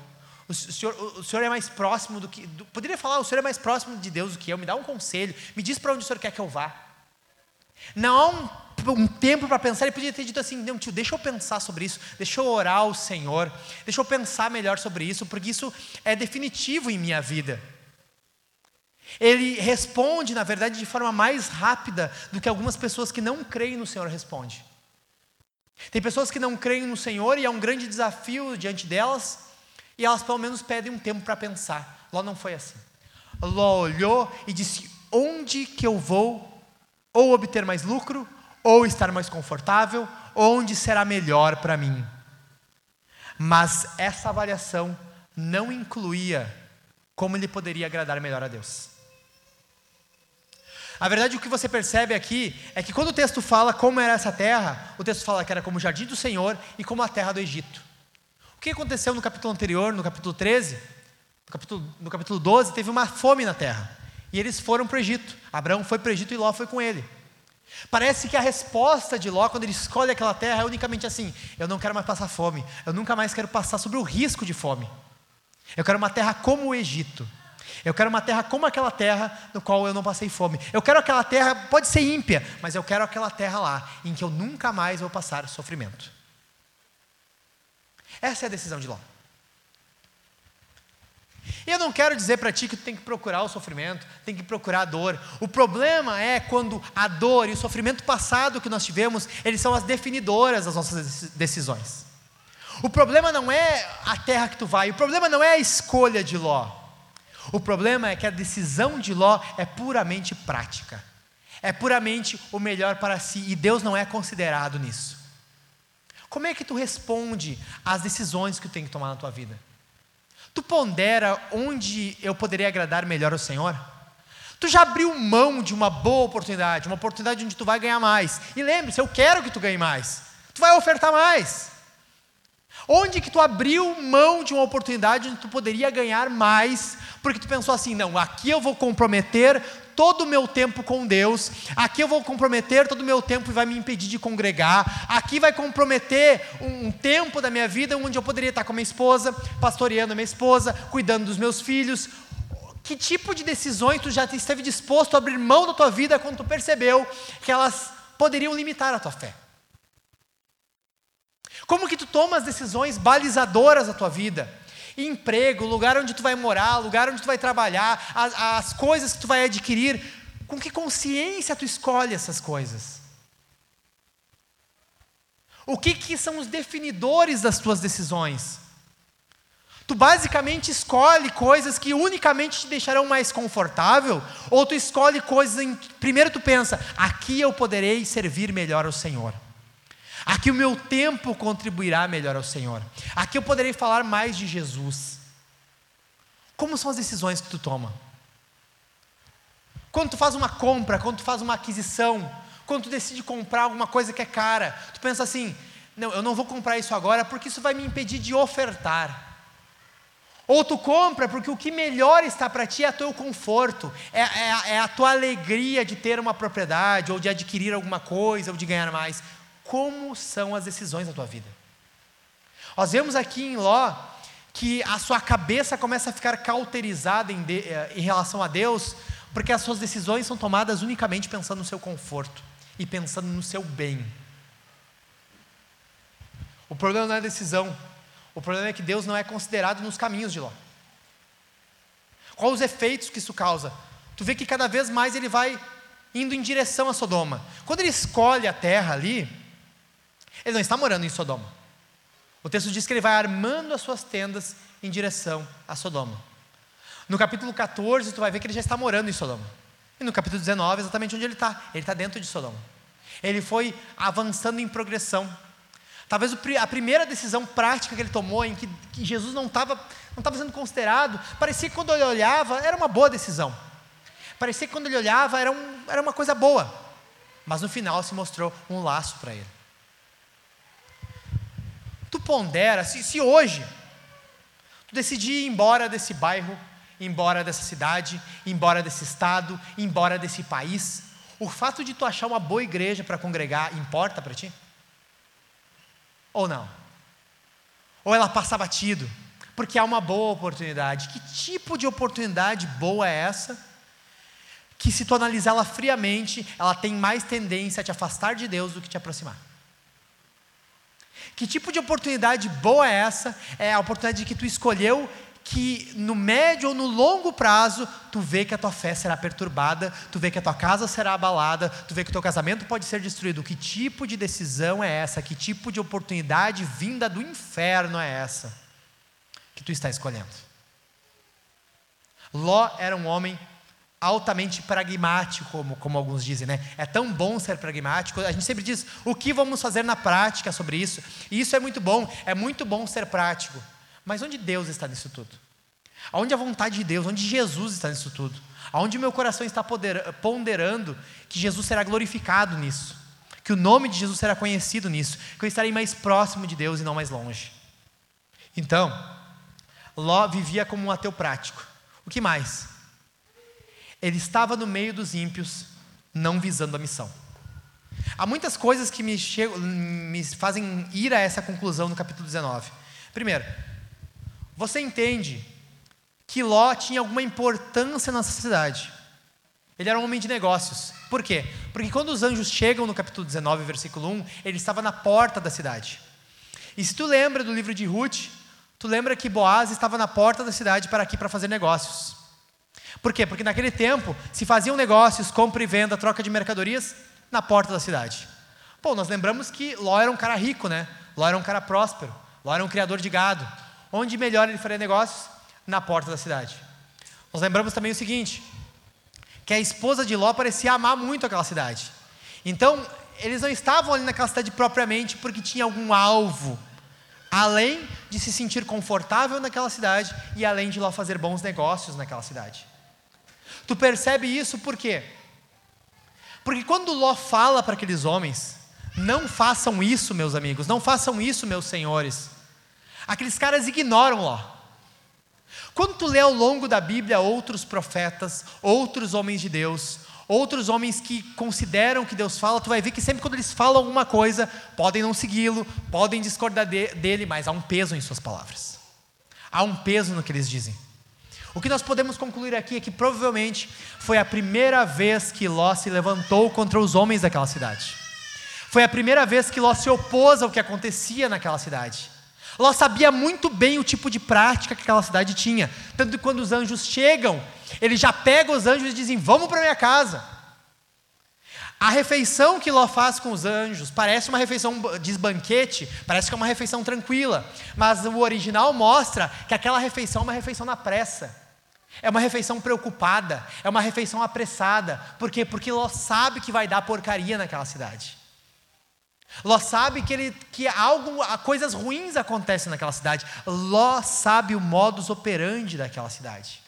O senhor, o senhor é mais próximo do que. Do, poderia falar, o senhor é mais próximo de Deus do que eu, me dá um conselho, me diz para onde o senhor quer que eu vá. Não há um, um tempo para pensar, ele podia ter dito assim: não, tio, deixa eu pensar sobre isso, deixa eu orar ao Senhor, deixa eu pensar melhor sobre isso, porque isso é definitivo em minha vida. Ele responde, na verdade, de forma mais rápida do que algumas pessoas que não creem no Senhor respondem. Tem pessoas que não creem no Senhor e é um grande desafio diante delas, e elas pelo menos pedem um tempo para pensar. Ló não foi assim. Ló olhou e disse: Onde que eu vou ou obter mais lucro, ou estar mais confortável, onde será melhor para mim? Mas essa avaliação não incluía como ele poderia agradar melhor a Deus. A verdade, o que você percebe aqui é que quando o texto fala como era essa terra, o texto fala que era como o jardim do Senhor e como a terra do Egito. O que aconteceu no capítulo anterior, no capítulo 13? No capítulo, no capítulo 12, teve uma fome na terra. E eles foram para o Egito. Abraão foi para o Egito e Ló foi com ele. Parece que a resposta de Ló, quando ele escolhe aquela terra, é unicamente assim: eu não quero mais passar fome, eu nunca mais quero passar sobre o risco de fome. Eu quero uma terra como o Egito. Eu quero uma terra como aquela terra no qual eu não passei fome. Eu quero aquela terra, pode ser ímpia, mas eu quero aquela terra lá, em que eu nunca mais vou passar sofrimento. Essa é a decisão de Ló. E eu não quero dizer para ti que tu tem que procurar o sofrimento, tem que procurar a dor. O problema é quando a dor e o sofrimento passado que nós tivemos, eles são as definidoras das nossas decisões. O problema não é a terra que tu vai, o problema não é a escolha de Ló. O problema é que a decisão de Ló é puramente prática. É puramente o melhor para si e Deus não é considerado nisso. Como é que tu responde às decisões que tu tem que tomar na tua vida? Tu pondera onde eu poderia agradar melhor ao Senhor? Tu já abriu mão de uma boa oportunidade, uma oportunidade onde tu vai ganhar mais. E lembre-se, eu quero que tu ganhe mais. Tu vai ofertar mais. Onde que tu abriu mão de uma oportunidade onde tu poderia ganhar mais, porque tu pensou assim, não, aqui eu vou comprometer todo o meu tempo com Deus, aqui eu vou comprometer todo o meu tempo e vai me impedir de congregar, aqui vai comprometer um, um tempo da minha vida onde eu poderia estar com a minha esposa, pastoreando a minha esposa, cuidando dos meus filhos. Que tipo de decisões tu já esteve disposto a abrir mão da tua vida quando tu percebeu que elas poderiam limitar a tua fé? Como que tu toma as decisões balizadoras da tua vida? Emprego, lugar onde tu vai morar, lugar onde tu vai trabalhar, as, as coisas que tu vai adquirir. Com que consciência tu escolhe essas coisas? O que, que são os definidores das tuas decisões? Tu basicamente escolhe coisas que unicamente te deixarão mais confortável, ou tu escolhe coisas em primeiro tu pensa, aqui eu poderei servir melhor ao Senhor. Aqui o meu tempo contribuirá melhor ao Senhor. Aqui eu poderei falar mais de Jesus. Como são as decisões que tu toma? Quando tu faz uma compra, quando tu faz uma aquisição, quando tu decide comprar alguma coisa que é cara, tu pensa assim: não, eu não vou comprar isso agora porque isso vai me impedir de ofertar. Ou tu compra porque o que melhor está para ti é o teu conforto, é, é, é a tua alegria de ter uma propriedade, ou de adquirir alguma coisa, ou de ganhar mais como são as decisões da tua vida. Nós vemos aqui em Ló que a sua cabeça começa a ficar cauterizada em, de, eh, em relação a Deus, porque as suas decisões são tomadas unicamente pensando no seu conforto e pensando no seu bem. O problema não é a decisão, o problema é que Deus não é considerado nos caminhos de Ló. Quais os efeitos que isso causa? Tu vê que cada vez mais ele vai indo em direção a Sodoma. Quando ele escolhe a terra ali, ele não está morando em Sodoma. O texto diz que ele vai armando as suas tendas em direção a Sodoma. No capítulo 14, tu vai ver que ele já está morando em Sodoma. E no capítulo 19, exatamente onde ele está. Ele está dentro de Sodoma. Ele foi avançando em progressão. Talvez a primeira decisão prática que ele tomou, em que, Jesus não estava não estava sendo considerado, parecia que quando ele olhava era uma boa decisão. Parecia que quando ele olhava era, um, era uma coisa boa. Mas no final se mostrou um laço para ele. Pondera, se, se hoje tu decidir ir embora desse bairro, ir embora dessa cidade, embora desse estado, embora desse país, o fato de tu achar uma boa igreja para congregar importa para ti? Ou não? Ou ela passa batido? Porque há uma boa oportunidade. Que tipo de oportunidade boa é essa? Que se tu analisá-la friamente, ela tem mais tendência a te afastar de Deus do que te aproximar. Que tipo de oportunidade boa é essa? É a oportunidade que tu escolheu que no médio ou no longo prazo tu vê que a tua fé será perturbada, tu vê que a tua casa será abalada, tu vê que o teu casamento pode ser destruído. Que tipo de decisão é essa? Que tipo de oportunidade vinda do inferno é essa que tu está escolhendo? Ló era um homem altamente pragmático, como, como alguns dizem, né? É tão bom ser pragmático. A gente sempre diz o que vamos fazer na prática sobre isso. E isso é muito bom, é muito bom ser prático. Mas onde Deus está nisso tudo? Aonde a vontade de Deus, onde Jesus está nisso tudo? Aonde meu coração está ponderando que Jesus será glorificado nisso? Que o nome de Jesus será conhecido nisso? Que eu estarei mais próximo de Deus e não mais longe? Então, Ló vivia como um ateu prático. O que mais? Ele estava no meio dos ímpios, não visando a missão. Há muitas coisas que me, me fazem ir a essa conclusão no capítulo 19. Primeiro, você entende que Ló tinha alguma importância nessa cidade. Ele era um homem de negócios. Por quê? Porque quando os anjos chegam no capítulo 19, versículo 1, ele estava na porta da cidade. E se tu lembra do livro de Ruth, tu lembra que Boaz estava na porta da cidade para aqui para fazer negócios. Por quê? Porque naquele tempo se faziam negócios, compra e venda, troca de mercadorias na porta da cidade. Pô, nós lembramos que Ló era um cara rico, né? Ló era um cara próspero. Ló era um criador de gado. Onde melhor ele faria negócios? Na porta da cidade. Nós lembramos também o seguinte: que a esposa de Ló parecia amar muito aquela cidade. Então, eles não estavam ali naquela cidade propriamente porque tinha algum alvo, além de se sentir confortável naquela cidade e além de Ló fazer bons negócios naquela cidade. Tu percebe isso por quê? Porque quando Ló fala para aqueles homens, não façam isso, meus amigos, não façam isso, meus senhores. Aqueles caras ignoram Ló. Quando tu lê ao longo da Bíblia outros profetas, outros homens de Deus, outros homens que consideram que Deus fala, tu vai ver que sempre quando eles falam alguma coisa, podem não segui-lo, podem discordar de, dele, mas há um peso em suas palavras. Há um peso no que eles dizem. O que nós podemos concluir aqui é que provavelmente foi a primeira vez que Ló se levantou contra os homens daquela cidade. Foi a primeira vez que Ló se opôs ao que acontecia naquela cidade. Ló sabia muito bem o tipo de prática que aquela cidade tinha. Tanto que quando os anjos chegam, ele já pega os anjos e dizem: Vamos para minha casa. A refeição que Ló faz com os anjos parece uma refeição de banquete, parece que é uma refeição tranquila, mas o original mostra que aquela refeição é uma refeição na pressa. É uma refeição preocupada, é uma refeição apressada. Por quê? Porque Ló sabe que vai dar porcaria naquela cidade. Ló sabe que, ele, que algo, coisas ruins acontecem naquela cidade. Ló sabe o modus operandi daquela cidade.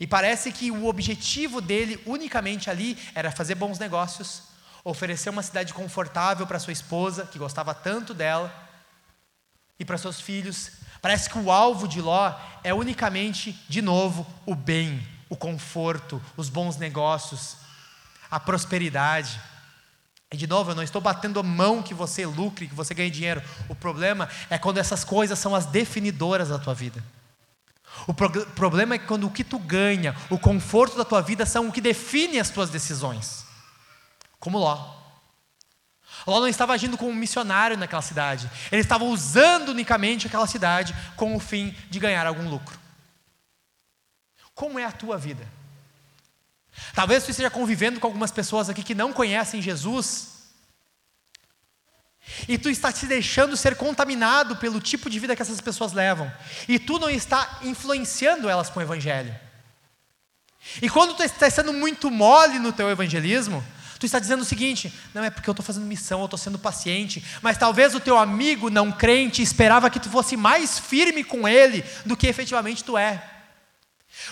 E parece que o objetivo dele unicamente ali era fazer bons negócios, oferecer uma cidade confortável para sua esposa, que gostava tanto dela, e para seus filhos. Parece que o alvo de Ló é unicamente, de novo, o bem, o conforto, os bons negócios, a prosperidade. E de novo, eu não estou batendo a mão que você lucre, que você ganhe dinheiro. O problema é quando essas coisas são as definidoras da tua vida. O pro problema é quando o que tu ganha, o conforto da tua vida são o que define as tuas decisões. Como Ló. Ló não estava agindo como missionário naquela cidade. Ele estava usando unicamente aquela cidade com o fim de ganhar algum lucro. Como é a tua vida? Talvez você esteja convivendo com algumas pessoas aqui que não conhecem Jesus. E tu está te deixando ser contaminado pelo tipo de vida que essas pessoas levam. E tu não está influenciando elas com o evangelho. E quando tu está sendo muito mole no teu evangelismo, tu está dizendo o seguinte: não é porque eu estou fazendo missão, eu estou sendo paciente, mas talvez o teu amigo não crente esperava que tu fosse mais firme com ele do que efetivamente tu é.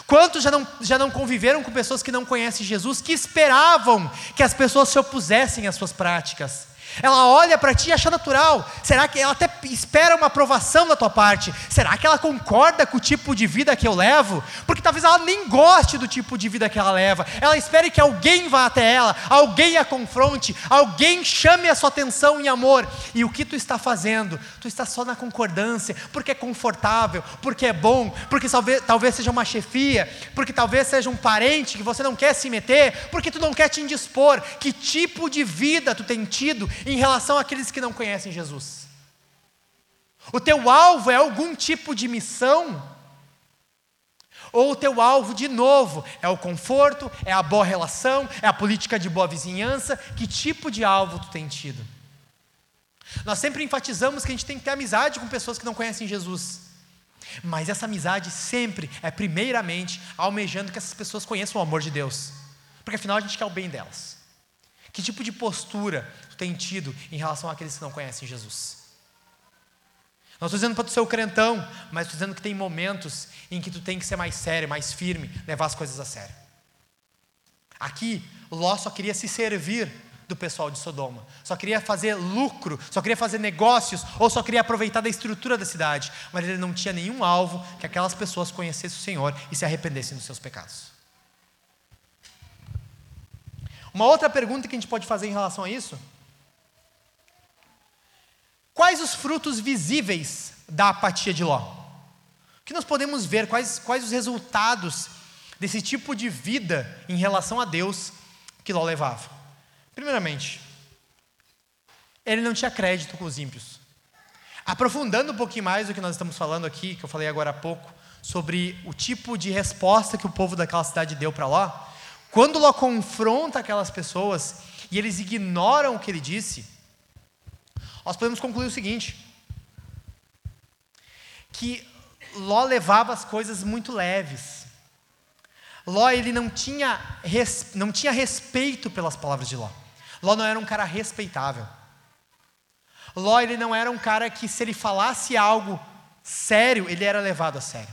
Quantos já não, já não conviveram com pessoas que não conhecem Jesus, que esperavam que as pessoas se opusessem às suas práticas? Ela olha para ti e acha natural. Será que ela até espera uma aprovação da tua parte? Será que ela concorda com o tipo de vida que eu levo? Porque talvez ela nem goste do tipo de vida que ela leva. Ela espere que alguém vá até ela, alguém a confronte, alguém chame a sua atenção em amor. E o que tu está fazendo? Tu está só na concordância, porque é confortável, porque é bom, porque talvez, talvez seja uma chefia, porque talvez seja um parente que você não quer se meter, porque tu não quer te indispor. Que tipo de vida tu tem tido em relação àqueles que não conhecem Jesus? O teu alvo é algum tipo de missão? Ou o teu alvo, de novo, é o conforto, é a boa relação, é a política de boa vizinhança? Que tipo de alvo tu tem tido? Nós sempre enfatizamos que a gente tem que ter amizade com pessoas que não conhecem Jesus. Mas essa amizade sempre é primeiramente almejando que essas pessoas conheçam o amor de Deus. Porque afinal a gente quer o bem delas. Que tipo de postura tu tem tido em relação àqueles que não conhecem Jesus? Não estou dizendo para tu ser o crentão, mas estou dizendo que tem momentos em que tu tem que ser mais sério, mais firme, levar as coisas a sério. Aqui, Ló só queria se servir do pessoal de Sodoma, só queria fazer lucro, só queria fazer negócios, ou só queria aproveitar da estrutura da cidade, mas ele não tinha nenhum alvo que aquelas pessoas conhecessem o Senhor e se arrependessem dos seus pecados. Uma outra pergunta que a gente pode fazer em relação a isso: quais os frutos visíveis da apatia de Ló? O que nós podemos ver? Quais, quais os resultados desse tipo de vida em relação a Deus que Ló levava? Primeiramente, ele não tinha crédito com os ímpios. Aprofundando um pouquinho mais do que nós estamos falando aqui, que eu falei agora há pouco, sobre o tipo de resposta que o povo daquela cidade deu para Ló, quando Ló confronta aquelas pessoas e eles ignoram o que ele disse, nós podemos concluir o seguinte: que Ló levava as coisas muito leves. Ló ele não tinha, não tinha respeito pelas palavras de Ló. Ló não era um cara respeitável. Ló ele não era um cara que se ele falasse algo sério, ele era levado a sério.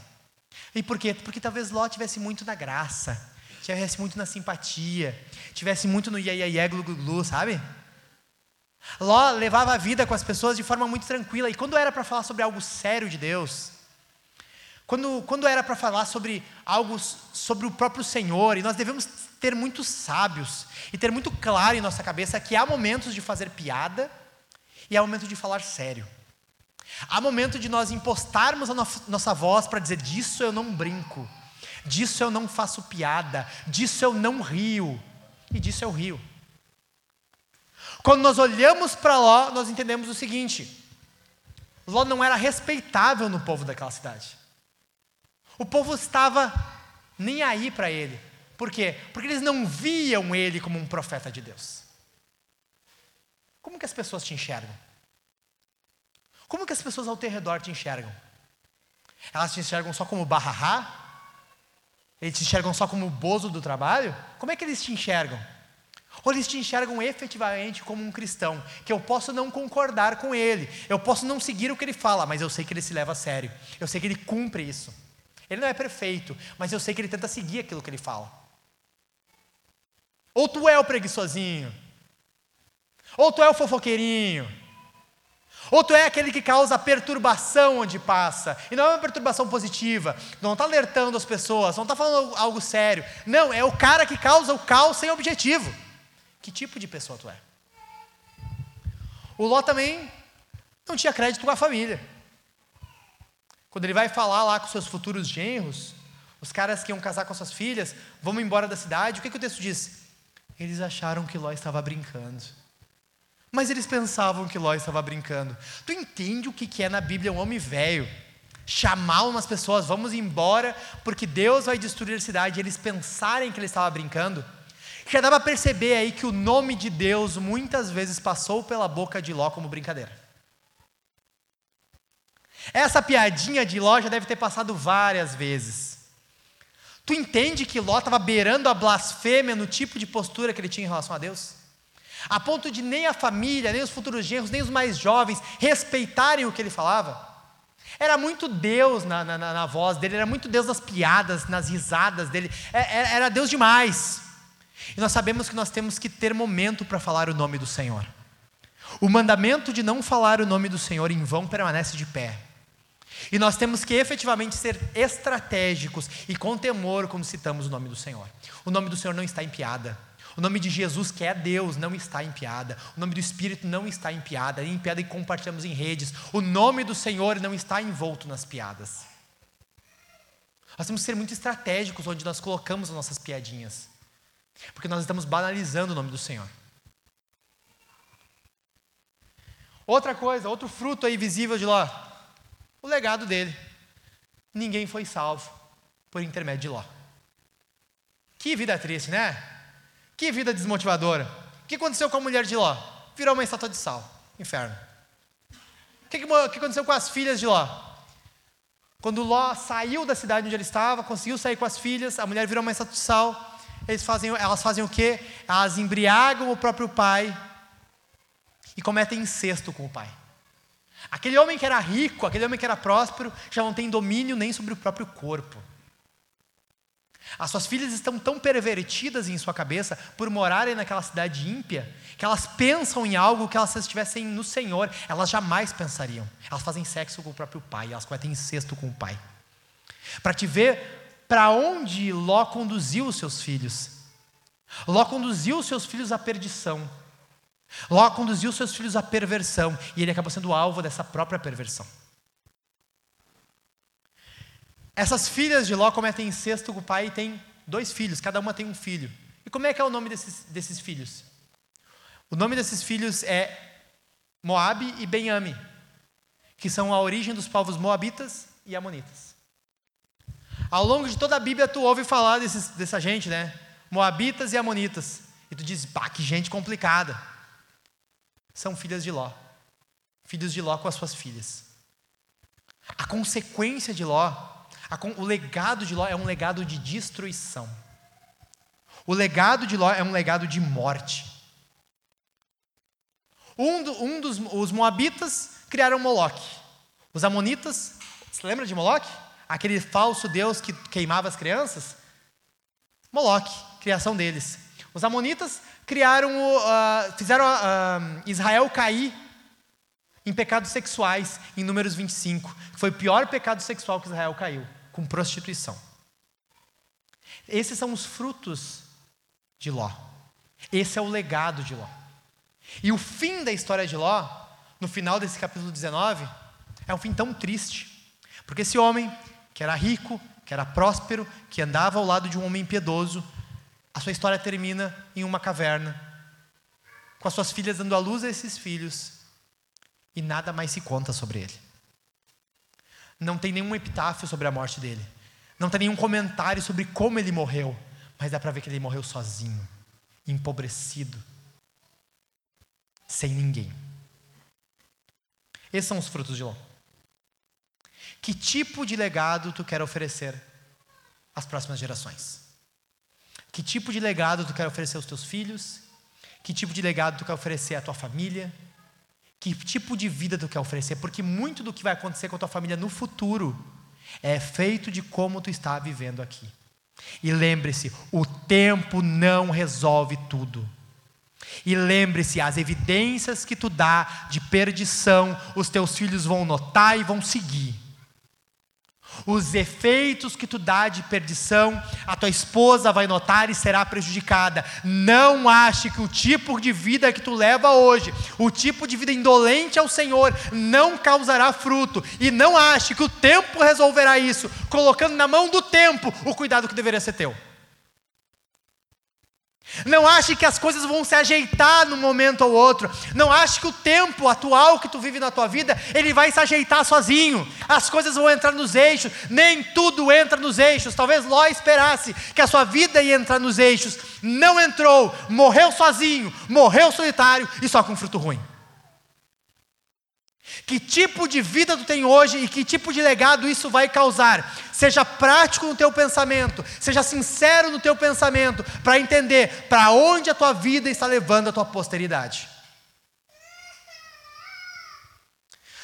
E por quê? Porque talvez Ló tivesse muito na graça tivesse muito na simpatia, tivesse muito no iê, iê, glu, glu, glu, sabe? Ló levava a vida com as pessoas de forma muito tranquila, e quando era para falar sobre algo sério de Deus, quando, quando era para falar sobre algo sobre o próprio Senhor, e nós devemos ter muito sábios e ter muito claro em nossa cabeça que há momentos de fazer piada e há momentos de falar sério. Há momento de nós impostarmos a nossa voz para dizer disso eu não brinco disso eu não faço piada, disso eu não rio, e disso eu rio. Quando nós olhamos para Ló, nós entendemos o seguinte: Ló não era respeitável no povo daquela cidade. O povo estava nem aí para ele. Por quê? Porque eles não viam ele como um profeta de Deus. Como que as pessoas te enxergam? Como que as pessoas ao teu redor te enxergam? Elas te enxergam só como barrahá? Eles te enxergam só como o bozo do trabalho? Como é que eles te enxergam? Ou eles te enxergam efetivamente como um cristão, que eu posso não concordar com ele, eu posso não seguir o que ele fala, mas eu sei que ele se leva a sério, eu sei que ele cumpre isso. Ele não é perfeito, mas eu sei que ele tenta seguir aquilo que ele fala. Ou tu é o preguiçosinho, ou tu é o fofoqueirinho, ou tu é aquele que causa perturbação onde passa. E não é uma perturbação positiva. Não está alertando as pessoas, não está falando algo sério. Não, é o cara que causa o caos sem objetivo. Que tipo de pessoa tu é? O Ló também não tinha crédito com a família. Quando ele vai falar lá com seus futuros genros, os caras que iam casar com suas filhas, vamos embora da cidade, o que, que o texto diz? Eles acharam que Ló estava brincando. Mas eles pensavam que Ló estava brincando. Tu entende o que, que é na Bíblia um homem velho? Chamar umas pessoas, vamos embora, porque Deus vai destruir a cidade, e eles pensarem que ele estava brincando. Já dá para perceber aí que o nome de Deus muitas vezes passou pela boca de Ló como brincadeira. Essa piadinha de Ló já deve ter passado várias vezes. Tu entende que Ló estava beirando a blasfêmia no tipo de postura que ele tinha em relação a Deus? A ponto de nem a família, nem os futuros genros, nem os mais jovens respeitarem o que ele falava? Era muito Deus na, na, na voz dele, era muito Deus nas piadas, nas risadas dele, era, é, é, era Deus demais. E nós sabemos que nós temos que ter momento para falar o nome do Senhor. O mandamento de não falar o nome do Senhor em vão permanece de pé. E nós temos que efetivamente ser estratégicos e com temor quando citamos o nome do Senhor. O nome do Senhor não está em piada. O nome de Jesus, que é Deus, não está em piada. O nome do Espírito não está em piada, nem em piada que compartilhamos em redes. O nome do Senhor não está envolto nas piadas. Nós temos que ser muito estratégicos onde nós colocamos as nossas piadinhas. Porque nós estamos banalizando o nome do Senhor. Outra coisa, outro fruto aí visível de Ló, o legado dele. Ninguém foi salvo por intermédio de Ló. Que vida triste, né? Que vida desmotivadora. O que aconteceu com a mulher de Ló? Virou uma estátua de sal. Inferno. O que, que aconteceu com as filhas de Ló? Quando Ló saiu da cidade onde ele estava, conseguiu sair com as filhas, a mulher virou uma estátua de sal eles fazem, elas fazem o quê? Elas embriagam o próprio pai e cometem incesto com o pai. Aquele homem que era rico, aquele homem que era próspero, já não tem domínio nem sobre o próprio corpo. As suas filhas estão tão pervertidas em sua cabeça por morarem naquela cidade ímpia, que elas pensam em algo que elas se estivessem no Senhor, elas jamais pensariam. Elas fazem sexo com o próprio pai, elas cometem incesto com o pai. Para te ver para onde Ló conduziu os seus filhos. Ló conduziu os seus filhos à perdição. Ló conduziu os seus filhos à perversão. E ele acabou sendo alvo dessa própria perversão. Essas filhas de Ló cometem incesto com o pai e têm dois filhos, cada uma tem um filho. E como é que é o nome desses, desses filhos? O nome desses filhos é Moabe e Benhame, que são a origem dos povos moabitas e amonitas. Ao longo de toda a Bíblia, tu ouve falar desses, dessa gente, né? Moabitas e Amonitas. E tu diz, pá, que gente complicada. São filhas de Ló. Filhos de Ló com as suas filhas. A consequência de Ló, a, o legado de Ló é um legado de destruição. O legado de Ló é um legado de morte. Um, do, um dos os moabitas criaram Moloque. Os amonitas, você lembra de Moloque? Aquele falso Deus que queimava as crianças? Moloque, criação deles. Os amonitas criaram, uh, fizeram uh, Israel cair em pecados sexuais, em Números 25, que foi o pior pecado sexual que Israel caiu, com prostituição. Esses são os frutos de Ló. Esse é o legado de Ló. E o fim da história de Ló, no final desse capítulo 19, é um fim tão triste. Porque esse homem que era rico, que era próspero, que andava ao lado de um homem piedoso. A sua história termina em uma caverna, com as suas filhas dando à luz a esses filhos, e nada mais se conta sobre ele. Não tem nenhum epitáfio sobre a morte dele. Não tem nenhum comentário sobre como ele morreu. Mas dá para ver que ele morreu sozinho, empobrecido, sem ninguém. Esses são os frutos de Ló. Que tipo de legado tu quer oferecer às próximas gerações? Que tipo de legado tu quer oferecer aos teus filhos? Que tipo de legado tu quer oferecer à tua família? Que tipo de vida tu quer oferecer? Porque muito do que vai acontecer com a tua família no futuro é feito de como tu está vivendo aqui. E lembre-se, o tempo não resolve tudo. E lembre-se, as evidências que tu dá de perdição, os teus filhos vão notar e vão seguir. Os efeitos que tu dá de perdição, a tua esposa vai notar e será prejudicada. Não ache que o tipo de vida que tu leva hoje, o tipo de vida indolente ao Senhor, não causará fruto. E não ache que o tempo resolverá isso, colocando na mão do tempo o cuidado que deveria ser teu. Não ache que as coisas vão se ajeitar num momento ou outro. Não ache que o tempo atual que tu vive na tua vida, ele vai se ajeitar sozinho. As coisas vão entrar nos eixos. Nem tudo entra nos eixos. Talvez Ló esperasse que a sua vida ia entrar nos eixos. Não entrou. Morreu sozinho, morreu solitário e só com fruto ruim. Que tipo de vida tu tem hoje e que tipo de legado isso vai causar? Seja prático no teu pensamento, seja sincero no teu pensamento, para entender para onde a tua vida está levando a tua posteridade.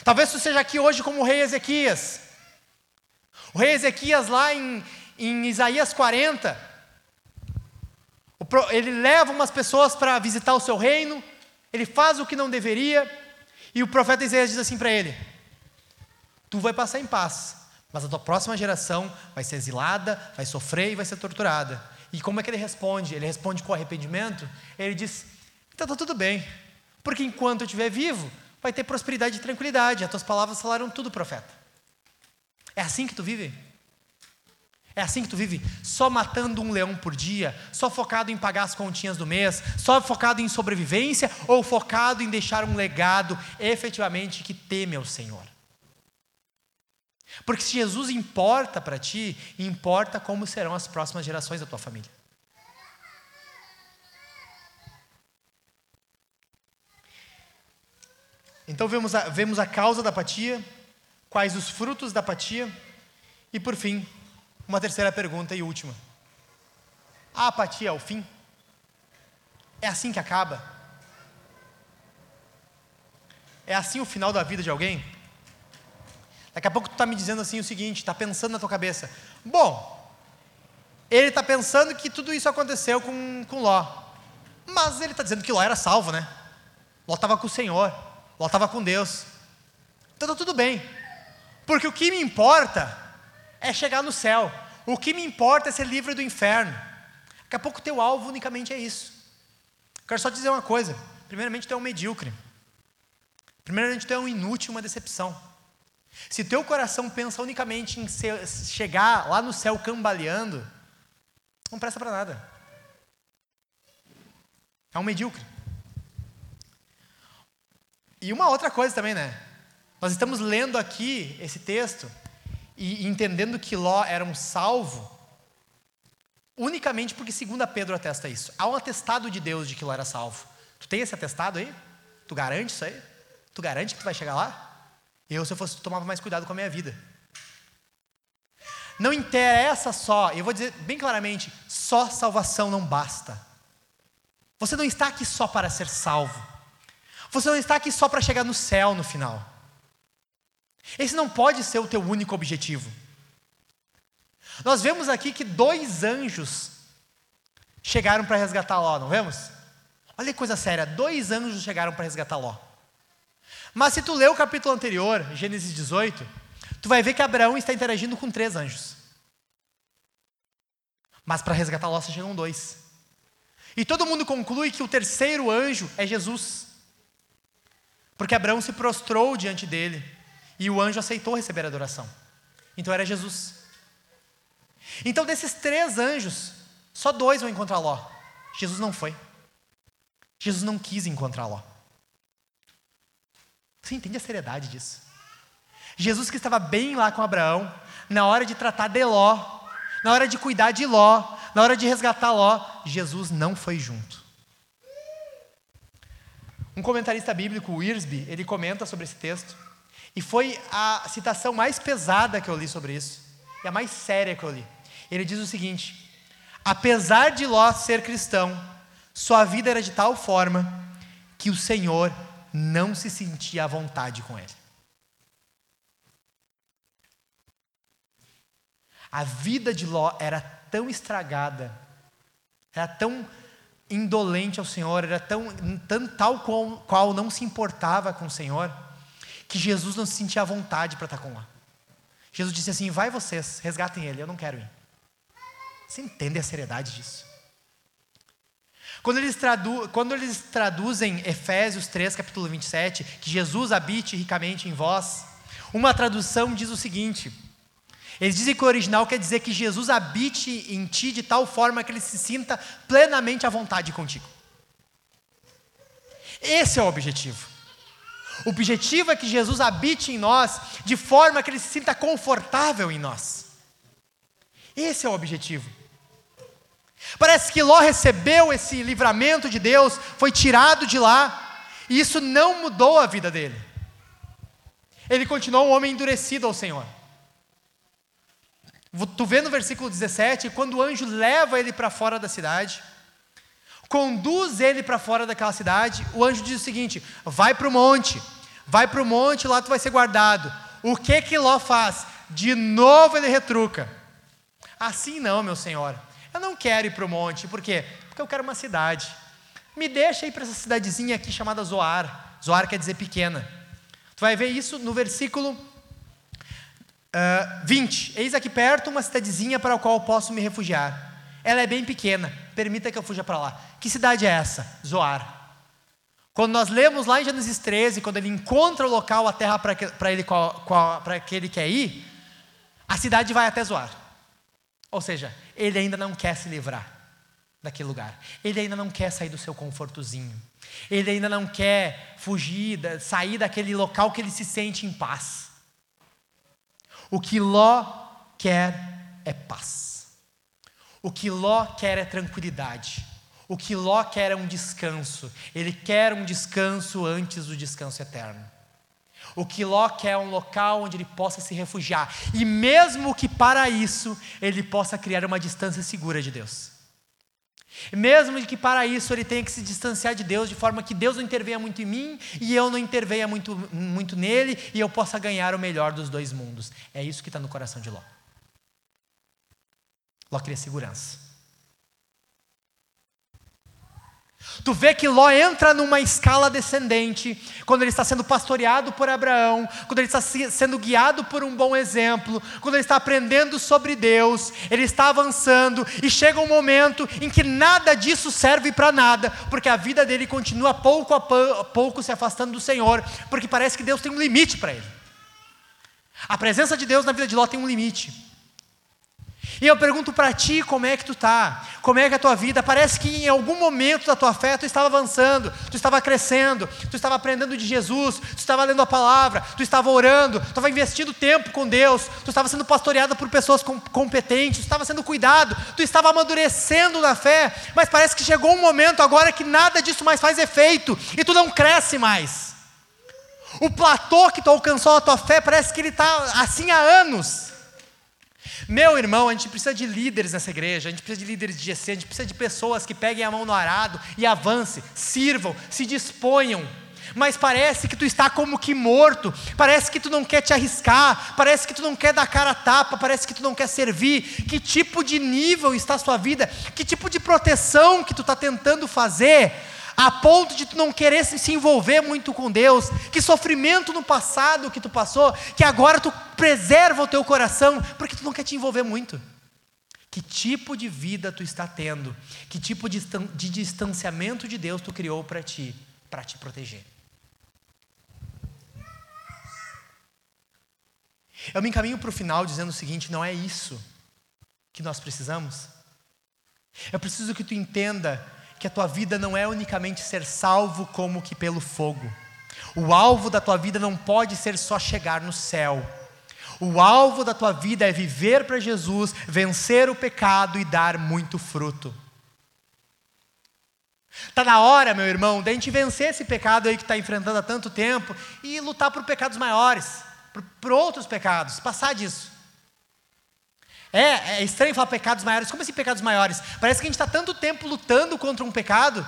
Talvez tu seja aqui hoje como o rei Ezequias. O rei Ezequias, lá em, em Isaías 40, ele leva umas pessoas para visitar o seu reino, ele faz o que não deveria, e o profeta Isaías diz assim para ele: Tu vai passar em paz, mas a tua próxima geração vai ser exilada, vai sofrer e vai ser torturada. E como é que ele responde? Ele responde com arrependimento? Ele diz: Então está tudo bem, porque enquanto eu estiver vivo, vai ter prosperidade e tranquilidade. As tuas palavras falaram tudo, profeta. É assim que tu vive? É assim que tu vive? Só matando um leão por dia? Só focado em pagar as continhas do mês? Só focado em sobrevivência? Ou focado em deixar um legado efetivamente que teme ao Senhor? Porque se Jesus importa para ti, importa como serão as próximas gerações da tua família. Então vemos a, vemos a causa da apatia, quais os frutos da apatia, e por fim, uma terceira pergunta e última. A apatia é o fim? É assim que acaba? É assim o final da vida de alguém? Daqui a pouco tu está me dizendo assim o seguinte, está pensando na tua cabeça. Bom, ele está pensando que tudo isso aconteceu com, com Ló. Mas ele está dizendo que Ló era salvo, né? Ló estava com o Senhor. Ló estava com Deus. Então está tudo bem. Porque o que me importa é chegar no céu. O que me importa é ser livre do inferno. Daqui a pouco teu alvo unicamente é isso. Quero só dizer uma coisa. Primeiramente, tu é um medíocre. Primeiramente, tu é um inútil, uma decepção. Se teu coração pensa unicamente em ser, chegar lá no céu cambaleando, não presta para nada. É um medíocre. E uma outra coisa também, né? Nós estamos lendo aqui esse texto e entendendo que Ló era um salvo, unicamente porque segunda Pedro atesta isso. Há um atestado de Deus de que Ló era salvo. Tu tem esse atestado aí? Tu garante isso aí? Tu garante que tu vai chegar lá? Eu, se eu fosse, tomava mais cuidado com a minha vida. Não interessa só, eu vou dizer bem claramente, só salvação não basta. Você não está aqui só para ser salvo. Você não está aqui só para chegar no céu no final. Esse não pode ser o teu único objetivo. Nós vemos aqui que dois anjos chegaram para resgatar Ló, não vemos? Olha que coisa séria, dois anjos chegaram para resgatar Ló. Mas se tu ler o capítulo anterior, Gênesis 18, tu vai ver que Abraão está interagindo com três anjos. Mas para resgatar Ló só chegam dois. E todo mundo conclui que o terceiro anjo é Jesus. Porque Abraão se prostrou diante dele e o anjo aceitou receber a adoração. Então era Jesus. Então, desses três anjos, só dois vão encontrar Ló. Jesus não foi. Jesus não quis encontrar Ló. Você entende a seriedade disso? Jesus que estava bem lá com Abraão, na hora de tratar de Ló, na hora de cuidar de Ló, na hora de resgatar Ló, Jesus não foi junto. Um comentarista bíblico, o Irsby, ele comenta sobre esse texto. E foi a citação mais pesada que eu li sobre isso, e a mais séria que eu li. Ele diz o seguinte: apesar de Ló ser cristão, sua vida era de tal forma que o Senhor não se sentia à vontade com ele. A vida de Ló era tão estragada, era tão indolente ao Senhor, era tão, tão tal qual, qual não se importava com o Senhor, que Jesus não se sentia à vontade para estar com lá. Jesus disse assim: Vai vocês, resgatem ele, eu não quero ir. Você entende a seriedade disso? Quando eles, tradu quando eles traduzem Efésios 3, capítulo 27, que Jesus habite ricamente em vós, uma tradução diz o seguinte: eles dizem que o original quer dizer que Jesus habite em ti de tal forma que ele se sinta plenamente à vontade contigo. Esse é o objetivo. O objetivo é que Jesus habite em nós de forma que ele se sinta confortável em nós. Esse é o objetivo. Parece que Ló recebeu esse livramento de Deus, foi tirado de lá, e isso não mudou a vida dele. Ele continuou um homem endurecido ao Senhor. Tu vê no versículo 17, quando o anjo leva ele para fora da cidade, conduz ele para fora daquela cidade, o anjo diz o seguinte: vai para o monte, vai para o monte, lá tu vai ser guardado. O que que Ló faz? De novo ele retruca. Assim não, meu senhor. Eu não quero ir para o monte, por quê? Porque eu quero uma cidade. Me deixa ir para essa cidadezinha aqui chamada Zoar. Zoar quer dizer pequena. Tu vai ver isso no versículo uh, ah, 20. Eis aqui perto uma cidadezinha para a qual eu posso me refugiar. Ela é bem pequena, permita que eu fuja para lá. Que cidade é essa? Zoar. Quando nós lemos lá em Gênesis 13, quando ele encontra o local, a terra para que, ele, que ele quer ir, a cidade vai até Zoar. Ou seja, ele ainda não quer se livrar daquele lugar. Ele ainda não quer sair do seu confortozinho. Ele ainda não quer fugir, sair daquele local que ele se sente em paz. O que Ló quer é paz. O que Ló quer é tranquilidade. O que Ló quer é um descanso. Ele quer um descanso antes do descanso eterno. O que Ló quer é um local onde ele possa se refugiar. E mesmo que para isso ele possa criar uma distância segura de Deus. Mesmo que para isso ele tenha que se distanciar de Deus, de forma que Deus não intervenha muito em mim e eu não intervenha muito, muito nele e eu possa ganhar o melhor dos dois mundos. É isso que está no coração de Ló. Ló queria segurança. Tu vê que Ló entra numa escala descendente, quando ele está sendo pastoreado por Abraão, quando ele está sendo guiado por um bom exemplo, quando ele está aprendendo sobre Deus, ele está avançando e chega um momento em que nada disso serve para nada, porque a vida dele continua pouco a pouco se afastando do Senhor, porque parece que Deus tem um limite para ele. A presença de Deus na vida de Ló tem um limite. E eu pergunto para ti como é que tu tá, como é que é a tua vida. Parece que em algum momento da tua fé tu estava avançando, tu estava crescendo, tu estava aprendendo de Jesus, tu estava lendo a palavra, tu estava orando, tu estava investindo tempo com Deus, tu estava sendo pastoreado por pessoas competentes, tu estava sendo cuidado, tu estava amadurecendo na fé, mas parece que chegou um momento agora que nada disso mais faz efeito e tu não cresce mais. O platô que tu alcançou na tua fé parece que ele está assim há anos. Meu irmão, a gente precisa de líderes nessa igreja, a gente precisa de líderes de GC, a gente precisa de pessoas que peguem a mão no arado e avancem, sirvam, se disponham. Mas parece que tu está como que morto, parece que tu não quer te arriscar, parece que tu não quer dar cara a tapa, parece que tu não quer servir. Que tipo de nível está a sua vida? Que tipo de proteção que tu está tentando fazer a ponto de tu não querer se envolver muito com Deus, que sofrimento no passado que tu passou, que agora tu preserva o teu coração, porque tu não quer te envolver muito. Que tipo de vida tu está tendo? Que tipo de, distanciamento de Deus tu criou para ti, para te proteger? Eu me encaminho para o final dizendo o seguinte: não é isso que nós precisamos. Eu preciso que tu entenda que a tua vida não é unicamente ser salvo como que pelo fogo. O alvo da tua vida não pode ser só chegar no céu. O alvo da tua vida é viver para Jesus, vencer o pecado e dar muito fruto. Está na hora, meu irmão, da gente vencer esse pecado aí que está enfrentando há tanto tempo e lutar por pecados maiores, por, por outros pecados, passar disso. É, é estranho falar pecados maiores. Como assim pecados maiores? Parece que a gente está tanto tempo lutando contra um pecado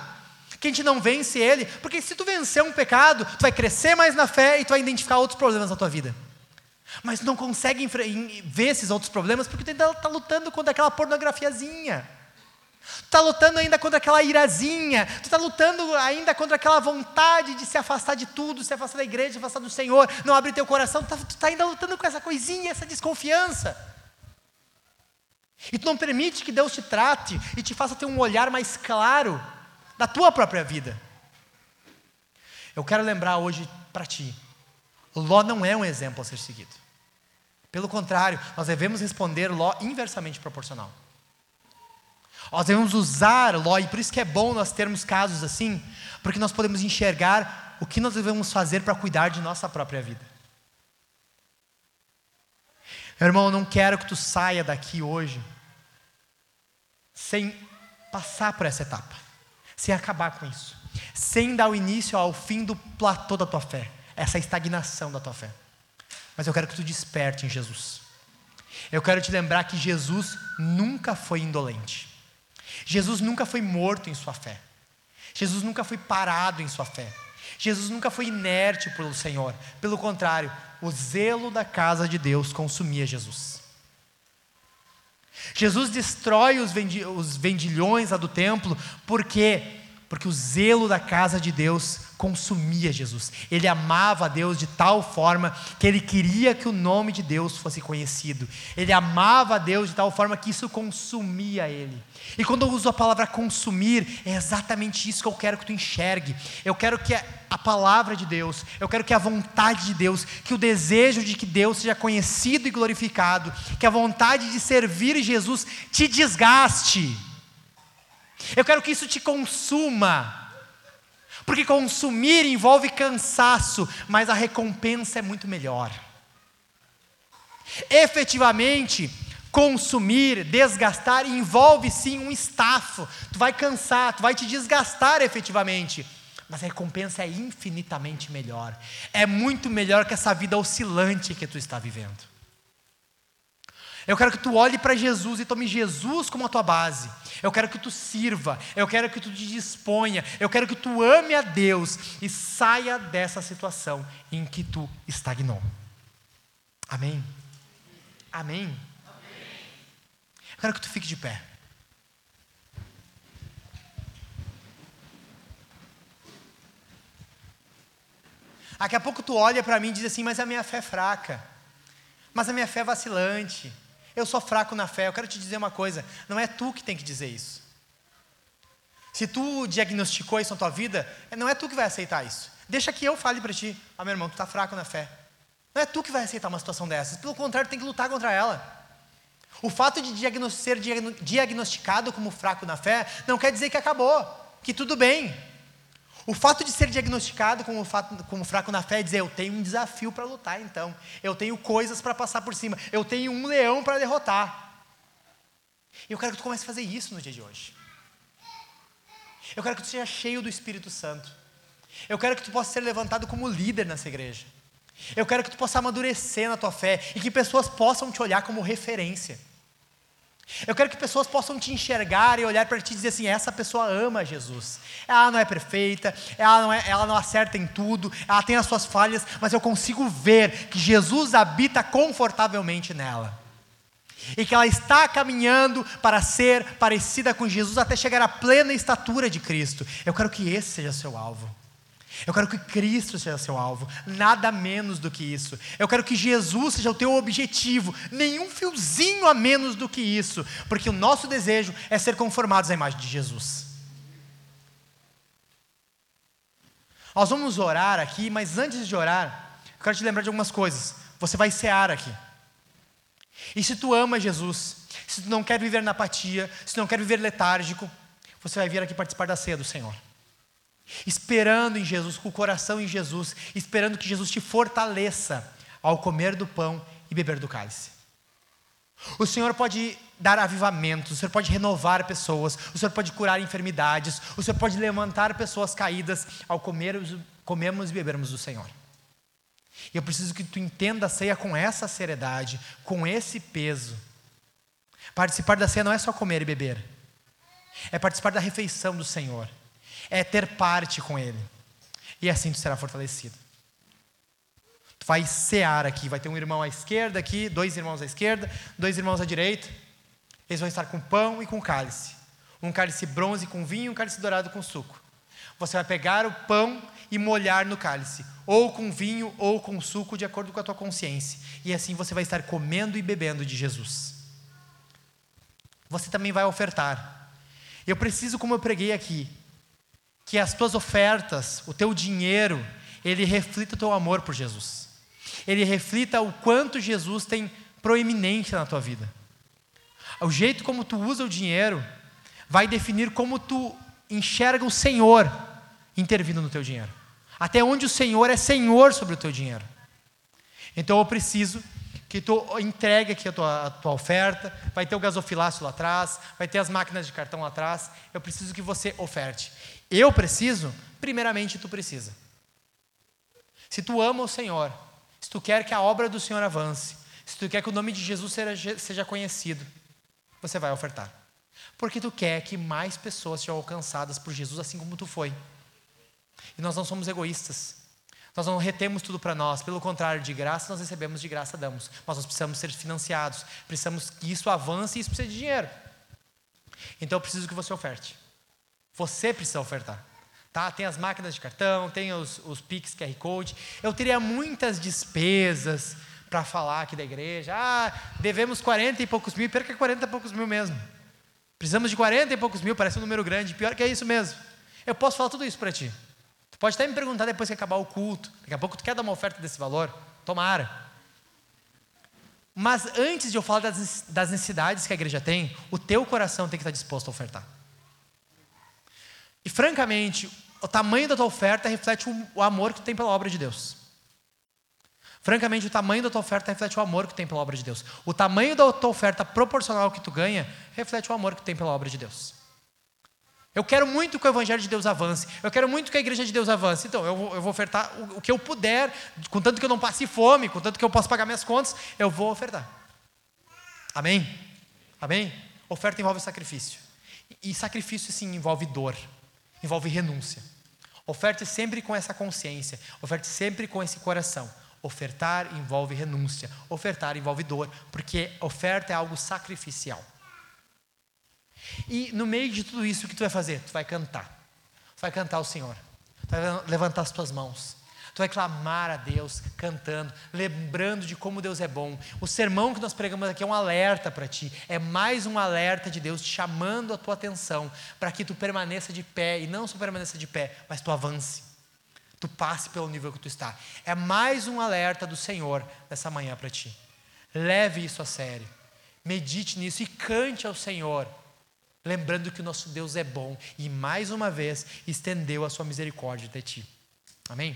que a gente não vence ele. Porque se tu vencer um pecado, tu vai crescer mais na fé e tu vai identificar outros problemas na tua vida. Mas não consegue ver esses outros problemas porque tu ainda está lutando contra aquela pornografiazinha. Tu está lutando ainda contra aquela irazinha, tu está lutando ainda contra aquela vontade de se afastar de tudo, se afastar da igreja, se afastar do Senhor, não abrir teu coração, tu está tá ainda lutando com essa coisinha, essa desconfiança. E tu não permite que Deus te trate e te faça ter um olhar mais claro da tua própria vida. Eu quero lembrar hoje para ti, Ló não é um exemplo a ser seguido. Pelo contrário, nós devemos responder Ló inversamente proporcional. Nós devemos usar Ló, e por isso que é bom nós termos casos assim, porque nós podemos enxergar o que nós devemos fazer para cuidar de nossa própria vida. Meu irmão, eu não quero que tu saia daqui hoje sem passar por essa etapa, sem acabar com isso, sem dar o início ao fim do platô da tua fé, essa estagnação da tua fé. Mas eu quero que tu desperte em Jesus. Eu quero te lembrar que Jesus nunca foi indolente. Jesus nunca foi morto em sua fé. Jesus nunca foi parado em sua fé. Jesus nunca foi inerte pelo Senhor. Pelo contrário, o zelo da casa de Deus consumia Jesus. Jesus destrói os, vendilhões lá do templo, por quê? Porque o zelo da casa de Deus consumia Jesus. Ele amava a Deus de tal forma que ele queria que o nome de Deus fosse conhecido. Ele amava a Deus de tal forma que isso consumia ele. E quando eu uso a palavra consumir, é exatamente isso que eu quero que tu enxergue. Eu quero que a palavra de Deus, eu quero que a vontade de Deus, que o desejo de que Deus seja conhecido e glorificado, que a vontade de servir Jesus te desgaste. Eu quero que isso te consuma. Porque consumir envolve cansaço, mas a recompensa é muito melhor. Efetivamente, consumir, desgastar, envolve sim um estafo. Tu vai cansar, tu vai te desgastar efetivamente. Mas a recompensa é infinitamente melhor. É muito melhor que essa vida oscilante que tu está vivendo. Eu quero que tu olhe para Jesus e tome Jesus como a tua base. Eu quero que tu sirva, eu quero que tu te disponha, eu quero que tu ame a Deus e saia dessa situação em que tu estagnou. Amém? Amém? Amém. Eu quero que tu fique de pé. Daqui a pouco tu olha para mim e diz assim: Mas a minha fé é fraca, mas a minha fé é vacilante eu sou fraco na fé. Eu quero te dizer uma coisa: não é tu que tem que dizer isso. Se tu diagnosticou isso na tua vida, não é tu que vai aceitar isso. Deixa que eu fale para ti: ah, meu irmão, tu está fraco na fé. Não é tu que vai aceitar uma situação dessas. Pelo contrário, tem que lutar contra ela. O fato de ser diagnosticado como fraco na fé não quer dizer que acabou, que tudo bem. O fato de ser diagnosticado como, fato, como fraco na fé é dizer: eu tenho um desafio para lutar, então. Eu tenho coisas para passar por cima. Eu tenho um leão para derrotar. E eu quero que tu comece a fazer isso no dia de hoje. Eu quero que tu seja cheio do Espírito Santo. Eu quero que tu possa ser levantado como líder nessa igreja. Eu quero que tu possa amadurecer na tua fé e que pessoas possam te olhar como referência. Eu quero que pessoas possam te enxergar e olhar para ti e dizer assim: essa pessoa ama Jesus. Ela não é perfeita, ela não, é, ela não acerta em tudo, ela tem as suas falhas, mas eu consigo ver que Jesus habita confortavelmente nela. E que ela está caminhando para ser parecida com Jesus até chegar à plena estatura de Cristo. Eu quero que esse seja seu alvo. Eu quero que Cristo seja seu alvo, nada menos do que isso. Eu quero que Jesus seja o teu objetivo, nenhum fiozinho a menos do que isso, porque o nosso desejo é ser conformados à imagem de Jesus. Nós vamos orar aqui, mas antes de orar, eu quero te lembrar de algumas coisas. Você vai cear aqui. E se tu ama Jesus, se tu não quer viver na apatia, se tu não quer viver letárgico, você vai vir aqui participar da ceia do Senhor esperando em Jesus, com o coração em Jesus, esperando que Jesus te fortaleça ao comer do pão e beber do cálice. O Senhor pode dar avivamentos, o Senhor pode renovar pessoas, o Senhor pode curar enfermidades, o Senhor pode levantar pessoas caídas ao comermos, comermos e bebermos do Senhor. E eu preciso que tu entenda a ceia com essa seriedade, com esse peso. Participar da ceia não é só comer e beber, é participar da refeição do Senhor é ter parte com Ele. E assim tu será fortalecido. Tu vai cear aqui, vai ter um irmão à esquerda aqui, dois irmãos à esquerda, dois irmãos à direita. Eles vão estar com pão e com cálice. Um cálice bronze com vinho e um cálice dourado com suco. Você vai pegar o pão e molhar no cálice, ou com vinho ou com suco, de acordo com a tua consciência. E assim você vai estar comendo e bebendo de Jesus. Você também vai ofertar. Eu preciso, como eu preguei aqui, que as tuas ofertas, o teu dinheiro, ele reflita o teu amor por Jesus. Ele reflita o quanto Jesus tem proeminência na tua vida. O jeito como tu usa o dinheiro vai definir como tu enxerga o Senhor intervindo no teu dinheiro. Até onde o Senhor é Senhor sobre o teu dinheiro. Então eu preciso que tu entregue aqui a tua, a tua oferta, vai ter o gasofilácio lá atrás, vai ter as máquinas de cartão lá atrás. Eu preciso que você oferte. Eu preciso, primeiramente tu precisa. Se tu ama o Senhor, se tu quer que a obra do Senhor avance, se tu quer que o nome de Jesus seja, seja conhecido, você vai ofertar. Porque tu quer que mais pessoas sejam alcançadas por Jesus assim como tu foi. E nós não somos egoístas. Nós não retemos tudo para nós, pelo contrário, de graça nós recebemos, de graça damos. Mas nós precisamos ser financiados, precisamos que isso avance e isso precisa de dinheiro. Então eu preciso que você oferte. Você precisa ofertar. Tá? Tem as máquinas de cartão, tem os, os Pix QR Code. Eu teria muitas despesas para falar aqui da igreja. Ah, devemos 40 e poucos mil, perca 40 e poucos mil mesmo. Precisamos de 40 e poucos mil, parece um número grande. Pior que é isso mesmo. Eu posso falar tudo isso para ti. Tu pode até me perguntar depois que acabar o culto. Daqui a pouco tu quer dar uma oferta desse valor? Tomara. Mas antes de eu falar das, das necessidades que a igreja tem, o teu coração tem que estar disposto a ofertar. E francamente, o tamanho da tua oferta reflete o, amor que tu tem pela obra de Deus. Francamente, o tamanho da tua oferta reflete o amor que tu tem pela obra de Deus. O tamanho da tua oferta proporcional que tu ganha reflete o amor que tu tem pela obra de Deus. Eu quero muito que o Evangelho de Deus avance. Eu quero muito que a Igreja de Deus avance. Então, eu vou, eu vou ofertar o, o, que eu puder, contanto que eu não passe fome, contanto que eu possa pagar minhas contas, eu vou ofertar. Amém? Amém? Oferta envolve sacrifício. E sacrifício, sim, envolve dor, envolve renúncia. Oferte sempre com essa consciência, oferte sempre com esse coração. Ofertar envolve renúncia, ofertar envolve dor, porque oferta é algo sacrificial. E no meio de tudo isso, o que tu vai fazer? Tu vai cantar. Tu vai cantar ao Senhor. Tu vai levantar as tuas mãos. Tu vai clamar a Deus, cantando, lembrando de como Deus é bom. O sermão que nós pregamos aqui é um alerta para ti. É mais um alerta de Deus chamando a tua atenção para que tu permaneça de pé. E não só permaneça de pé, mas tu avance. Tu passe pelo nível que tu está. É mais um alerta do Senhor nessa manhã para ti. Leve isso a sério. Medite nisso e cante ao Senhor lembrando que o nosso Deus é bom e mais uma vez estendeu a sua misericórdia até ti. Amém?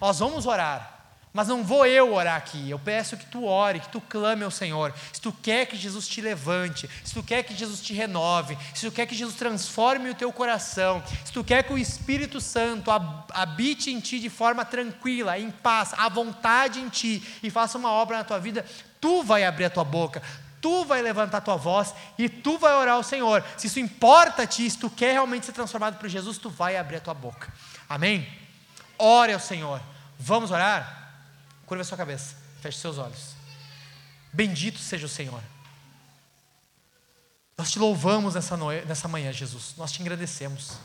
Nós vamos orar, mas não vou eu orar aqui. Eu peço que tu ore, que tu clame ao Senhor. Se tu quer que Jesus te levante, se tu quer que Jesus te renove, se tu quer que Jesus transforme o teu coração, se tu quer que o Espírito Santo habite em ti de forma tranquila, em paz, à vontade em ti e faça uma obra na tua vida, tu vai abrir a tua boca, tu vai levantar tua voz e tu vai orar ao Senhor. Se isso importa a ti, se tu quer realmente ser transformado por Jesus, tu vai abrir a tua boca. Amém? Ore ao Senhor. Vamos orar? Curva a sua cabeça, feche seus olhos. Bendito seja o Senhor. Nós te louvamos nessa, nessa manhã, Jesus. Nós te agradecemos.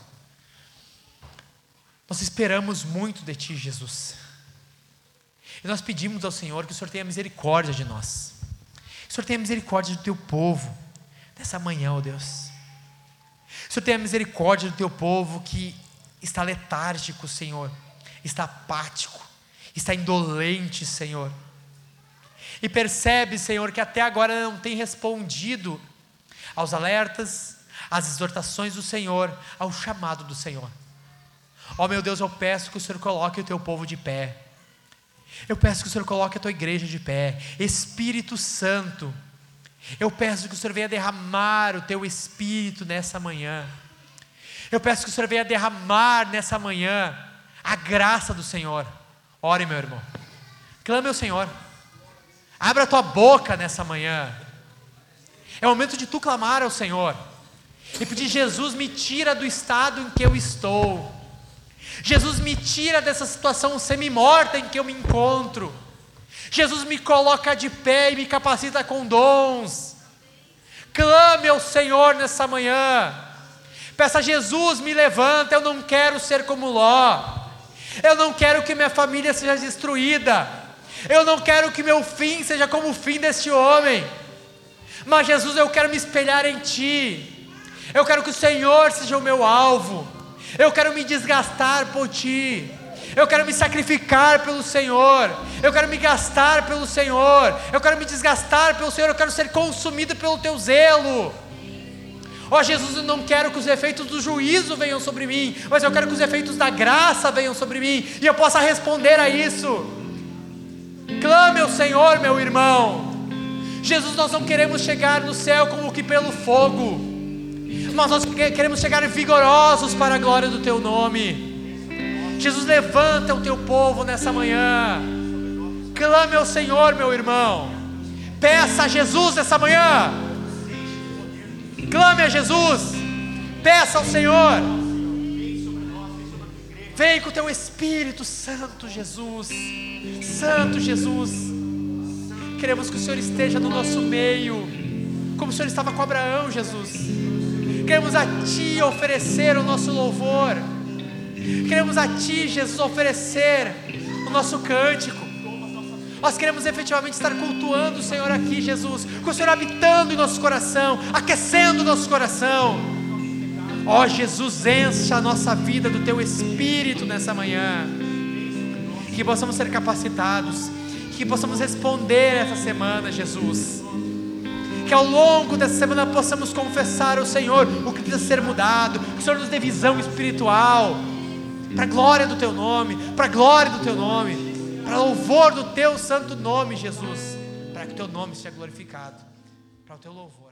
Nós esperamos muito de Ti, Jesus. E nós pedimos ao Senhor que o Senhor tenha misericórdia de nós. Senhor tenha misericórdia do teu povo nessa manhã, ó Deus. Senhor tenha misericórdia do teu povo que está letárgico, Senhor, está apático, está indolente, Senhor. E percebe, Senhor, que até agora não tem respondido aos alertas, às exortações do Senhor, ao chamado do Senhor. Ó meu Deus, eu peço que o Senhor coloque o teu povo de pé. Eu peço que o Senhor coloque a tua igreja de pé. Espírito Santo, eu peço que o Senhor venha derramar o teu espírito nessa manhã. Eu peço que o Senhor venha derramar nessa manhã a graça do Senhor. Ore, meu irmão. Clame ao Senhor. Abra a tua boca nessa manhã. É o momento de tu clamar ao Senhor. E pedir, Jesus, me tira do estado em que eu estou. Jesus me tira dessa situação semi-morta em que eu me encontro. Jesus me coloca de pé e me capacita com dons. Clame ao Senhor nessa manhã. Peça Jesus, me levanta, eu não quero ser como Ló. Eu não quero que minha família seja destruída. Eu não quero que meu fim seja como o fim deste homem. Mas Jesus, eu quero me espelhar em Ti. Eu quero que o Senhor seja o meu alvo. Eu quero me desgastar por Ti. Eu quero me sacrificar pelo Senhor. Eu quero me gastar pelo Senhor. Eu quero me desgastar pelo Senhor. Eu quero ser consumido pelo Teu zelo. Ó oh, Jesus, eu não quero que os efeitos do juízo venham sobre mim, mas eu quero que os efeitos da graça venham sobre mim e eu possa responder a isso. Clame ao Senhor, meu irmão. Jesus, nós não queremos chegar no céu como que pelo fogo, mas nós queremos chegar vigorosos para a glória do Teu nome. Jesus, levanta o Teu povo nessa manhã. Clame ao Senhor, meu irmão. Peça a Jesus nessa manhã. Clame a Jesus. Peça ao Senhor. Vem com o teu Espírito Santo, Jesus. Santo Jesus. Queremos que o Senhor esteja no nosso meio, como o Senhor estava com Abraão, Jesus. Queremos a Ti oferecer o nosso louvor. Queremos a Ti, Jesus, oferecer o nosso cântico. Nós queremos efetivamente estar cultuando o Senhor aqui, Jesus, com o Senhor habitando em nosso coração, aquecendo nosso coração. Ó oh, Jesus, encha a nossa vida do Teu Espírito nessa manhã. Que possamos ser capacitados, que possamos responder essa semana, Jesus. Que ao longo dessa semana possamos confessar ao Senhor o que precisa ser mudado, que o Senhor nos dê visão espiritual, para a glória do Teu nome, para a glória do Teu nome para louvor do teu santo nome, Jesus, para que o teu nome seja glorificado, para o teu louvor.